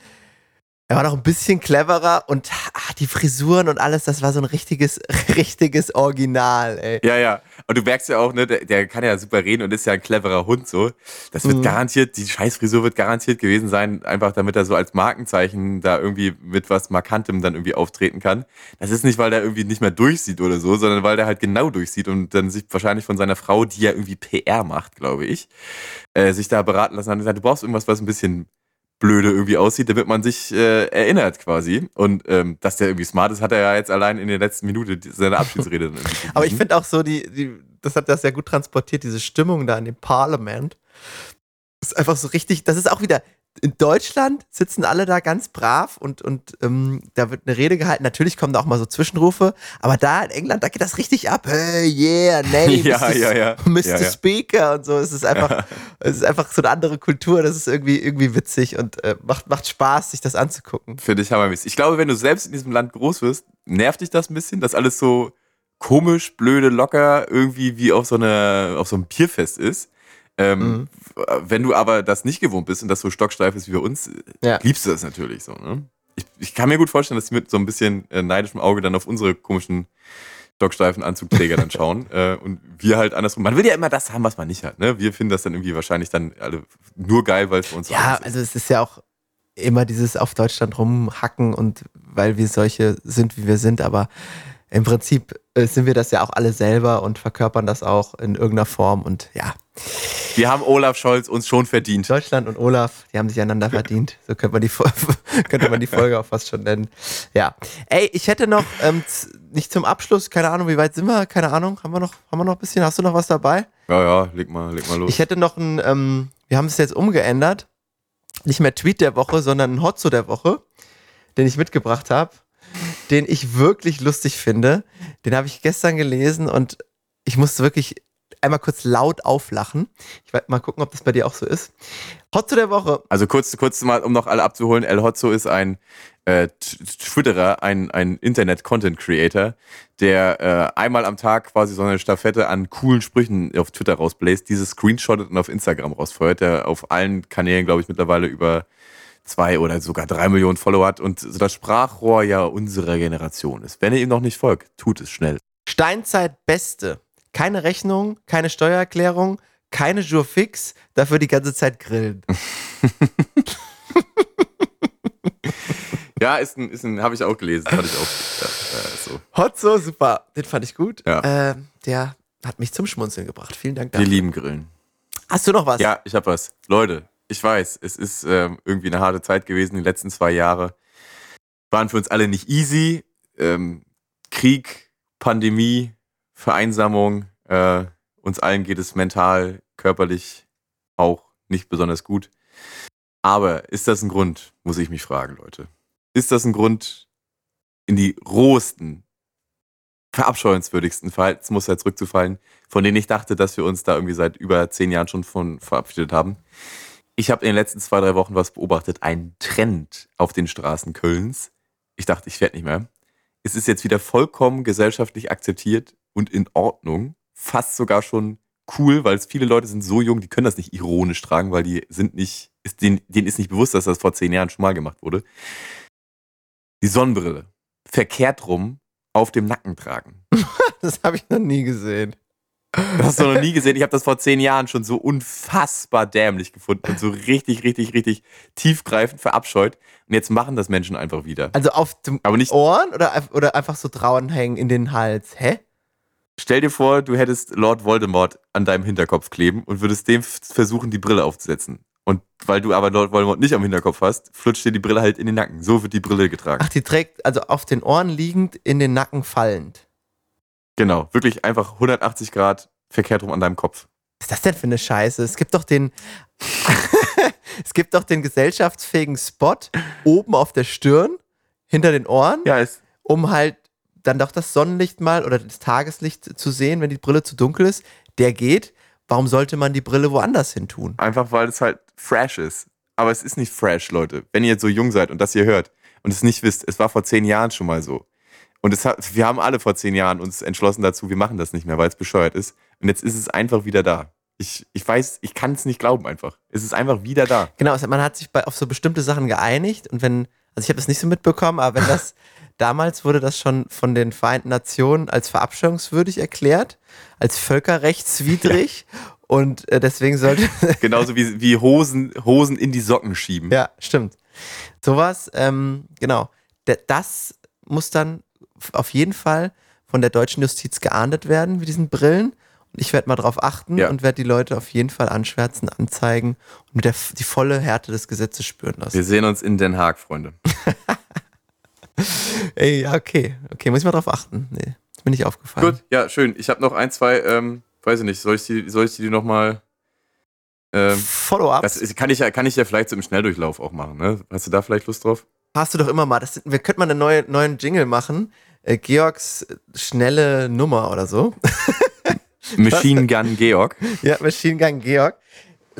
er war noch ein bisschen cleverer und ah, die Frisuren und alles, das war so ein richtiges, richtiges Original, ey. Ja, ja. Und du merkst ja auch, ne, der, der kann ja super reden und ist ja ein cleverer Hund so. Das wird Mhm. garantiert, die Scheißfrisur wird garantiert gewesen sein, einfach damit er so als Markenzeichen da irgendwie mit was Markantem dann irgendwie auftreten kann. Das ist nicht, weil der irgendwie nicht mehr durchsieht oder so, sondern weil der halt genau durchsieht und dann sich wahrscheinlich von seiner Frau, die ja irgendwie PR macht, glaube ich, äh, sich da beraten lassen hat und gesagt, du brauchst irgendwas, was ein bisschen blöde irgendwie aussieht, damit man sich äh, erinnert quasi. Und ähm, dass der irgendwie smart ist, hat er ja jetzt allein in der letzten Minute seine Abschiedsrede Aber ich finde auch so, die, die, das hat das sehr gut transportiert, diese Stimmung da in dem Parlament. Das ist einfach so richtig, das ist auch wieder, in Deutschland sitzen alle da ganz brav und, und ähm, da wird eine Rede gehalten. Natürlich kommen da auch mal so Zwischenrufe, aber da in England, da geht das richtig ab. Hey, yeah, nee, Ja, Mr. ja, ja. Mr. Speaker und so. Es ist einfach, es ist einfach so eine andere Kultur. Das ist irgendwie, irgendwie witzig und äh, macht, macht Spaß, sich das anzugucken. Finde ich hammermäßig. Ich glaube, wenn du selbst in diesem Land groß wirst, nervt dich das ein bisschen, dass alles so komisch, blöde, locker irgendwie wie auf so, eine, auf so einem Bierfest ist. Ähm, Mhm. Wenn du aber das nicht gewohnt bist und das so stocksteif ist wie bei uns, Ja. liebst du das natürlich so. Ne? Ich, ich kann mir gut vorstellen, dass die mit so ein bisschen äh, neidischem Auge dann auf unsere komischen stocksteifen Anzugträger dann schauen. äh, und wir halt andersrum. Man will ja immer das haben, was man nicht hat. Ne? Wir finden das dann irgendwie wahrscheinlich dann alle nur geil, weil es für uns so Ja, anders ist. also es ist ja auch immer dieses auf Deutschland rumhacken und weil wir solche sind, wie wir sind, aber im Prinzip äh, sind wir das ja auch alle selber und verkörpern das auch in irgendeiner Form und ja, Wir haben Olaf Scholz uns schon verdient. Deutschland und Olaf, die haben sich einander verdient. So könnte man die, Fol- könnte man die Folge auch fast schon nennen. Ja. Ey, ich hätte noch, ähm, nicht zum Abschluss, keine Ahnung, wie weit sind wir? Keine Ahnung. Haben wir noch, haben wir noch ein bisschen? Hast du noch was dabei? Ja, ja, leg mal, leg mal los. Ich hätte noch ein, ähm, wir haben es jetzt umgeändert. Nicht mehr Tweet der Woche, sondern ein Hotzo der Woche, den ich mitgebracht habe, den ich wirklich lustig finde. Den habe ich gestern gelesen und ich musste wirklich einmal kurz laut auflachen. Ich werde mal gucken, ob das bei dir auch so ist. Hotzo der Woche. Also kurz, kurz mal, um noch alle abzuholen, El Hotzo ist ein äh, Twitterer, ein, ein Internet-Content-Creator, der äh, einmal am Tag quasi so eine Staffette an coolen Sprüchen auf Twitter rausbläst, diese screenshottet und auf Instagram rausfeuert, der auf allen Kanälen, glaube ich, mittlerweile über zwei oder sogar drei Millionen Follower hat und so das Sprachrohr ja unserer Generation ist. Wenn ihr ihm noch nicht folgt, tut es schnell. Steinzeit Beste. Keine Rechnung, keine Steuererklärung, keine Jour fix, dafür die ganze Zeit grillen. Ja, ist ein, ist ein habe ich auch gelesen, fand ich auch ja, äh, so. Hotzo, super. Den fand ich gut. Ja. Ähm, der hat mich zum Schmunzeln gebracht. Vielen Dank Wir dafür. lieben Grillen. Hast du noch was? Ja, ich habe was. Leute, ich weiß, es ist ähm, irgendwie eine harte Zeit gewesen. Die letzten zwei Jahre waren für uns alle nicht easy. Ähm, Krieg, Pandemie, Vereinsamung. Äh, uns allen geht es mental, körperlich auch nicht besonders gut. Aber ist das ein Grund, muss ich mich fragen, Leute. Ist das ein Grund, in die rohesten, verabscheuenswürdigsten Verhaltensmuster zurückzufallen, von denen ich dachte, dass wir uns da irgendwie seit über zehn Jahren schon von verabschiedet haben. Ich habe in den letzten zwei, drei Wochen was beobachtet, einen Trend auf den Straßen Kölns. Ich dachte, ich werde nicht mehr. Es ist jetzt wieder vollkommen gesellschaftlich akzeptiert und in Ordnung. Fast sogar schon cool, weil es viele Leute sind so jung, die können das nicht ironisch tragen, weil die sind nicht, ist, denen, denen ist nicht bewusst, dass das vor zehn Jahren schon mal gemacht wurde. Die Sonnenbrille verkehrt rum auf dem Nacken tragen. Das habe ich noch nie gesehen. Das hast du noch nie gesehen. Ich habe das vor zehn Jahren schon so unfassbar dämlich gefunden und so richtig, richtig, richtig tiefgreifend verabscheut. Und jetzt machen das Menschen einfach wieder. Also auf dem Aber nicht, Ohren oder, oder einfach so dranhängen in den Hals? Hä? Stell dir vor, du hättest Lord Voldemort an deinem Hinterkopf kleben und würdest dem versuchen, die Brille aufzusetzen. Und weil du aber Lord Voldemort nicht am Hinterkopf hast, flutscht dir die Brille halt in den Nacken. So wird die Brille getragen. Ach, die trägt also auf den Ohren liegend, in den Nacken fallend. Genau, wirklich einfach 180 Grad verkehrt rum an deinem Kopf. Was ist das denn für eine Scheiße? Es gibt doch den. es gibt doch den gesellschaftsfähigen Spot oben auf der Stirn, hinter den Ohren, Ja, um halt dann doch das Sonnenlicht mal oder das Tageslicht zu sehen, wenn die Brille zu dunkel ist. Der geht. Warum sollte man die Brille woanders hin tun? einfach, weil es halt fresh ist. Aber es ist nicht fresh, Leute. Wenn ihr jetzt so jung seid und das hier hört und es nicht wisst, es war vor zehn Jahren schon mal so. Und es hat, wir haben alle vor zehn Jahren uns entschlossen dazu, wir machen das nicht mehr, weil es bescheuert ist. Und jetzt ist es einfach wieder da. Ich, ich weiß, ich kann es nicht glauben einfach. Es ist einfach wieder da. Genau, man hat sich bei, auf so bestimmte Sachen geeinigt und wenn, also ich habe das nicht so mitbekommen, aber wenn das, damals wurde das schon von den Vereinten Nationen als verabscheuungswürdig erklärt, als völkerrechtswidrig und äh, deswegen sollte, Genauso wie, wie Hosen, Hosen in die Socken schieben. ja, stimmt. Sowas, ähm, genau, das muss dann auf jeden Fall von der deutschen Justiz geahndet werden, mit diesen Brillen. Und ich werde mal drauf achten Ja. und werde die Leute auf jeden Fall anschwärzen, anzeigen und mit der, die volle Härte des Gesetzes spüren lassen. Wir sehen uns in Den Haag, Freunde. Ey, ja, okay. Okay, muss ich mal drauf achten. Nee, ist mir nicht aufgefallen. Gut, ja, schön. Ich habe noch ein, zwei, ähm, weiß ich nicht, soll ich die, soll ich die nochmal. Ähm, Follow-up das ist, kann, ich ja, kann ich ja vielleicht so im Schnelldurchlauf auch machen, ne? Hast du da vielleicht Lust drauf? hast du doch immer mal. Das, wir könnten mal einen neue, neuen Jingle machen. Äh, Georgs schnelle Nummer oder so. Machine Gun Georg. ja, Machine Gun Georg.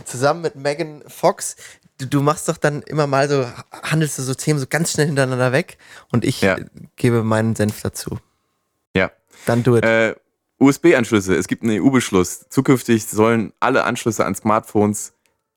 Zusammen mit Megan Fox. Du, du machst doch dann immer mal so, handelst du so Themen so ganz schnell hintereinander weg und ich Ja. gebe meinen Senf dazu. Ja. Dann do it. Äh, USB-Anschlüsse. Es gibt einen EU-Beschluss. Zukünftig sollen alle Anschlüsse an Smartphones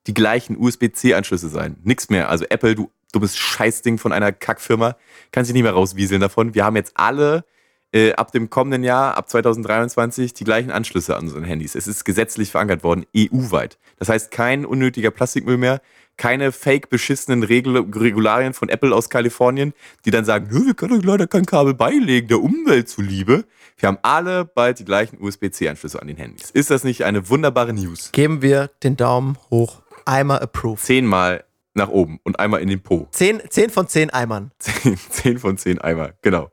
die gleichen USB-C-Anschlüsse sein. Nix mehr. Also Apple, du dummes Scheißding von einer Kackfirma, kannst dich nicht mehr rauswieseln davon. Wir haben jetzt alle äh, ab dem kommenden Jahr, ab 2023, die gleichen Anschlüsse an unseren Handys. Es ist gesetzlich verankert worden, EU-weit. Das heißt, kein unnötiger Plastikmüll mehr, keine fake beschissenen Regel Regularien von Apple aus Kalifornien, die dann sagen, "Nö, wir können euch leider kein Kabel beilegen, der Umwelt zuliebe. Wir haben alle bald die gleichen USB-C-Anschlüsse an den Handys. Ist das nicht eine wunderbare News? Geben wir den Daumen hoch. Einmal approved. Zehnmal nach oben und einmal in den Po. Zehn, zehn von zehn Eimern. 10, 10 von 10 Eimer, genau.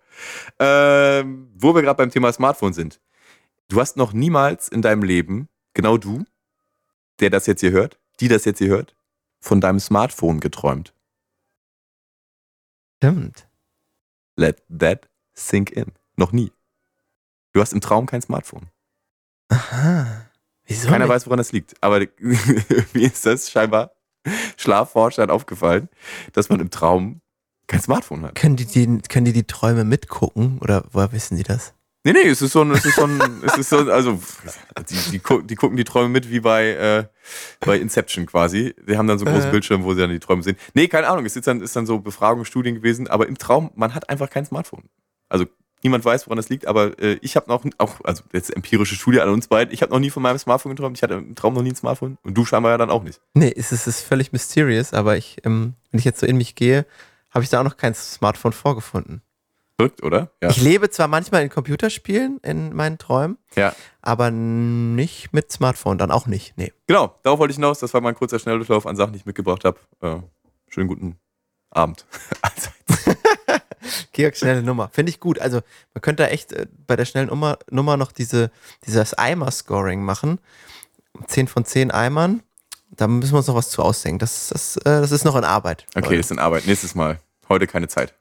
Ähm, wo wir gerade beim Thema Smartphone sind. Du hast noch niemals in deinem Leben, genau du, der das jetzt hier hört, die das jetzt hier hört, von deinem Smartphone geträumt. Stimmt. Let that sink in. Noch nie. Du hast im Traum kein Smartphone. Aha. Wieso? Keiner nicht? weiß, woran das liegt. Aber mir ist das scheinbar Schlafforschern aufgefallen, dass man im Traum kein Smartphone hat. Können die, die, können die die Träume mitgucken? Oder woher wissen die das? Nee, nee, es ist so ein, es ist so ein, es ist so, ein- also, die, die, gu- die gucken die Träume mit wie bei, äh, bei Inception quasi. Die haben dann so große Äh. Bildschirme, wo sie dann die Träume sehen. Nee, keine Ahnung, es ist dann, ist dann so Befragung, Studien gewesen, aber im Traum, man hat einfach kein Smartphone. Also, niemand weiß, woran das liegt, aber äh, ich habe noch, auch, also jetzt empirische Studie an uns beiden, ich habe noch nie von meinem Smartphone geträumt, ich hatte im Traum noch nie ein Smartphone und du scheinbar ja dann auch nicht. Nee, es ist, es ist völlig mysterious, aber ich, ähm, wenn ich jetzt so in mich gehe, habe ich da auch noch kein Smartphone vorgefunden. Verrückt, oder? Ja. Ich lebe zwar manchmal in Computerspielen in meinen Träumen, ja. aber nicht mit Smartphone, dann auch nicht. Nee. Genau, darauf wollte ich hinaus. Das war mal ein kurzer Schnelldurchlauf an Sachen, die ich mitgebracht habe. Äh, schönen guten Abend. Georg, schnelle Nummer. Finde ich gut. Also, man könnte da echt äh, bei der schnellen Nummer, Nummer noch diese, dieses Eimer-Scoring machen. 10 von 10 Eimern. Da müssen wir uns noch was zu ausdenken. Das, das, äh, das ist noch in Arbeit. okay, Leute. ist in Arbeit. Nächstes Mal. Heute keine Zeit.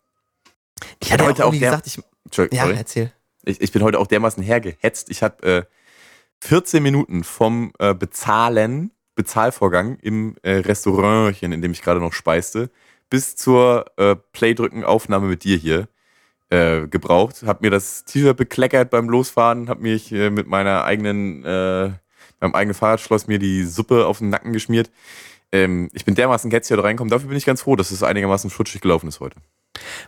Ich hatte heute auch der- gesagt, ich. Ja, sorry. erzähl. Ich, ich bin heute auch dermaßen hergehetzt. Ich habe äh, 14 Minuten vom äh, Bezahlen, Bezahlvorgang im äh, Restaurantchen, in dem ich gerade noch speiste, bis zur äh, Playdrücken-Aufnahme mit dir hier äh, gebraucht. Hab mir das T-Shirt bekleckert beim Losfahren, hab mich äh, mit meiner eigenen, äh, meinem eigenen Fahrradschloss mir die Suppe auf den Nacken geschmiert. Ähm, ich bin dermaßen gehetzt hier reinkommen. Dafür bin ich ganz froh, dass es einigermaßen flutschig gelaufen ist heute.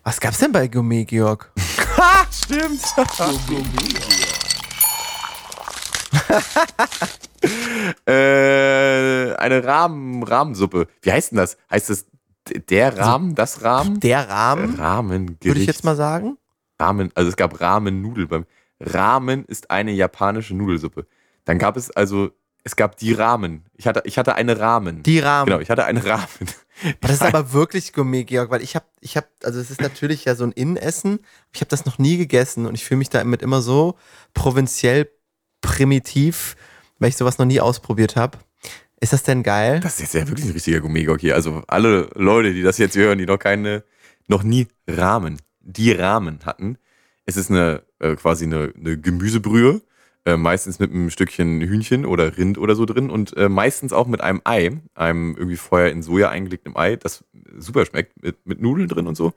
Was gab's denn bei Gourmet, Georg? Stimmt. äh, eine Rahmen, Rahmensuppe. Wie heißt denn das? Heißt das d- der Rahmen, das Rahmen? Der Rahmen, Rahmengericht. würde ich jetzt mal sagen. Ramen, also es gab Ramen-Nudel. Beim Ramen ist eine japanische Nudelsuppe. Dann gab es also, es gab die Ramen. Ich hatte, ich hatte eine Ramen. Die Rahmen. Genau, ich hatte einen Rahmen. Das ist aber wirklich Gourmet, Georg, weil ich habe, ich habe, also es ist natürlich ja so ein Innenessen. Ich habe das noch nie gegessen und ich fühle mich damit immer so provinziell primitiv, weil ich sowas noch nie ausprobiert habe. Ist das denn geil? Das ist jetzt ja wirklich ein richtiger Gourmet hier. Also alle Leute, die das jetzt hören, die noch keine, noch nie Rahmen, die Rahmen hatten. Es ist eine äh, quasi eine, eine Gemüsebrühe, äh, meistens mit einem Stückchen Hühnchen oder Rind oder so drin und äh, meistens auch mit einem Ei, einem irgendwie vorher in Soja eingelegtem Ei, das super schmeckt, mit, mit Nudeln drin und so.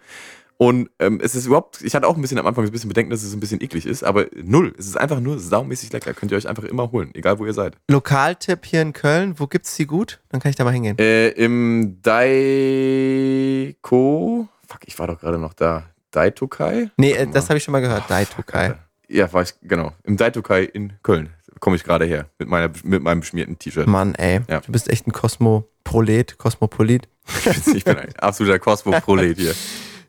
Und ähm, es ist überhaupt, ich hatte auch ein bisschen am Anfang ein bisschen Bedenken, dass es ein bisschen eklig ist, aber null. Es ist einfach nur saumäßig lecker. Könnt ihr euch einfach immer holen, egal wo ihr seid. Lokaltipp hier in Köln, wo gibt's die gut? Dann kann ich da mal hingehen. Äh, Im Daiko. Fuck, ich war doch gerade noch da. Daitokai? Nee, äh, das habe ich schon mal gehört. Daitokai. Ja, war ich, genau. Im Daitokai in Köln komme ich gerade her. Mit, meiner, mit meinem beschmierten T-Shirt. Mann, ey. Ja. Du bist echt ein Kosmoprolet, Kosmopolit. Ich bin ein absoluter Cosmo-Prolet hier.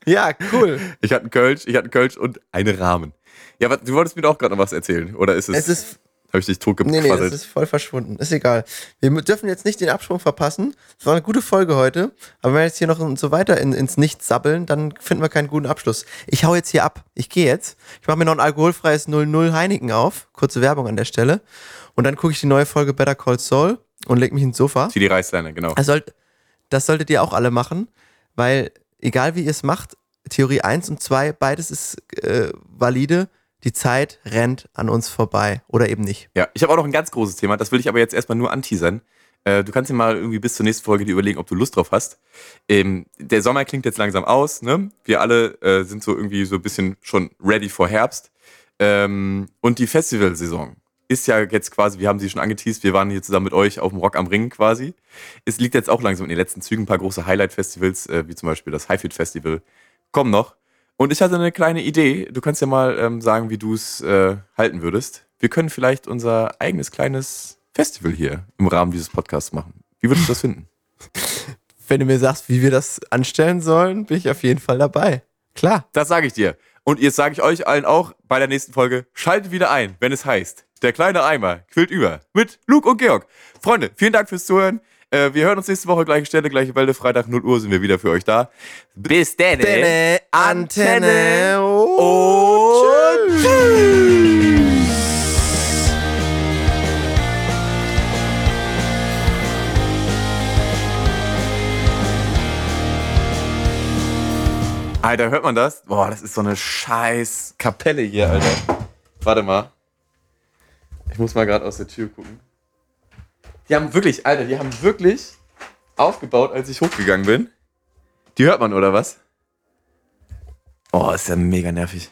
Ja, cool. Ich hatte einen Kölsch, ich hatte einen Kölsch und eine Rahmen. Ja, aber du wolltest mir doch auch gerade noch was erzählen, oder ist es? Es ist Habe ich dich Nee, nee, das ist voll verschwunden. Ist egal. Wir dürfen jetzt nicht den Absprung verpassen. Es war eine gute Folge heute. Aber wenn wir jetzt hier noch so weiter in, ins Nichts sabbeln, dann finden wir keinen guten Abschluss. Ich hau jetzt hier ab. Ich gehe jetzt. Ich mache mir noch ein alkoholfreies 00 Heineken auf. Kurze Werbung an der Stelle. Und dann gucke ich die neue Folge Better Call Saul und leg mich ins Sofa. Zieh die Reißleine, genau. Das, sollt, das solltet ihr auch alle machen, weil egal wie ihr es macht, Theorie 1 und 2, beides ist äh, valide. Die Zeit rennt an uns vorbei. Oder eben nicht. Ja, ich habe auch noch ein ganz großes Thema, das will ich aber jetzt erstmal nur anteasern. Äh, du kannst dir mal irgendwie bis zur nächsten Folge dir überlegen, ob du Lust drauf hast. Ähm, der Sommer klingt jetzt langsam aus, ne? Wir alle äh, sind so irgendwie so ein bisschen schon ready for Herbst. Ähm, und die Festivalsaison ist ja jetzt quasi, wir haben sie schon angeteased, wir waren hier zusammen mit euch auf dem Rock am Ring quasi. Es liegt jetzt auch langsam in den letzten Zügen, ein paar große Highlight-Festivals, äh, wie zum Beispiel das Highfield Festival, kommen noch. Und ich hatte eine kleine Idee. Du kannst ja mal ähm, sagen, wie du es äh, halten würdest. Wir können vielleicht unser eigenes kleines Festival hier im Rahmen dieses Podcasts machen. Wie würdest du das finden? Wenn du mir sagst, wie wir das anstellen sollen, bin ich auf jeden Fall dabei. Klar. Das sage ich dir. Und jetzt sage ich euch allen auch bei der nächsten Folge, schaltet wieder ein, wenn es heißt, der kleine Eimer quillt über mit Luke und Georg. Freunde, vielen Dank fürs Zuhören. Äh, wir hören uns nächste Woche, gleiche Stelle, gleiche Welle. Freitag 0 Uhr sind wir wieder für euch da. Bis dann. Antenne, Antenne und Alter, hört man das? Boah, das ist so eine scheiß Kapelle hier, Alter. Warte mal. Ich muss mal gerade aus der Tür gucken. Die haben wirklich, Alter, die haben wirklich aufgebaut, als ich hochgegangen bin. Die hört man, oder was? Oh, ist ja mega nervig.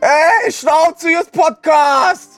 Ey, Schnauze, ist Podcast!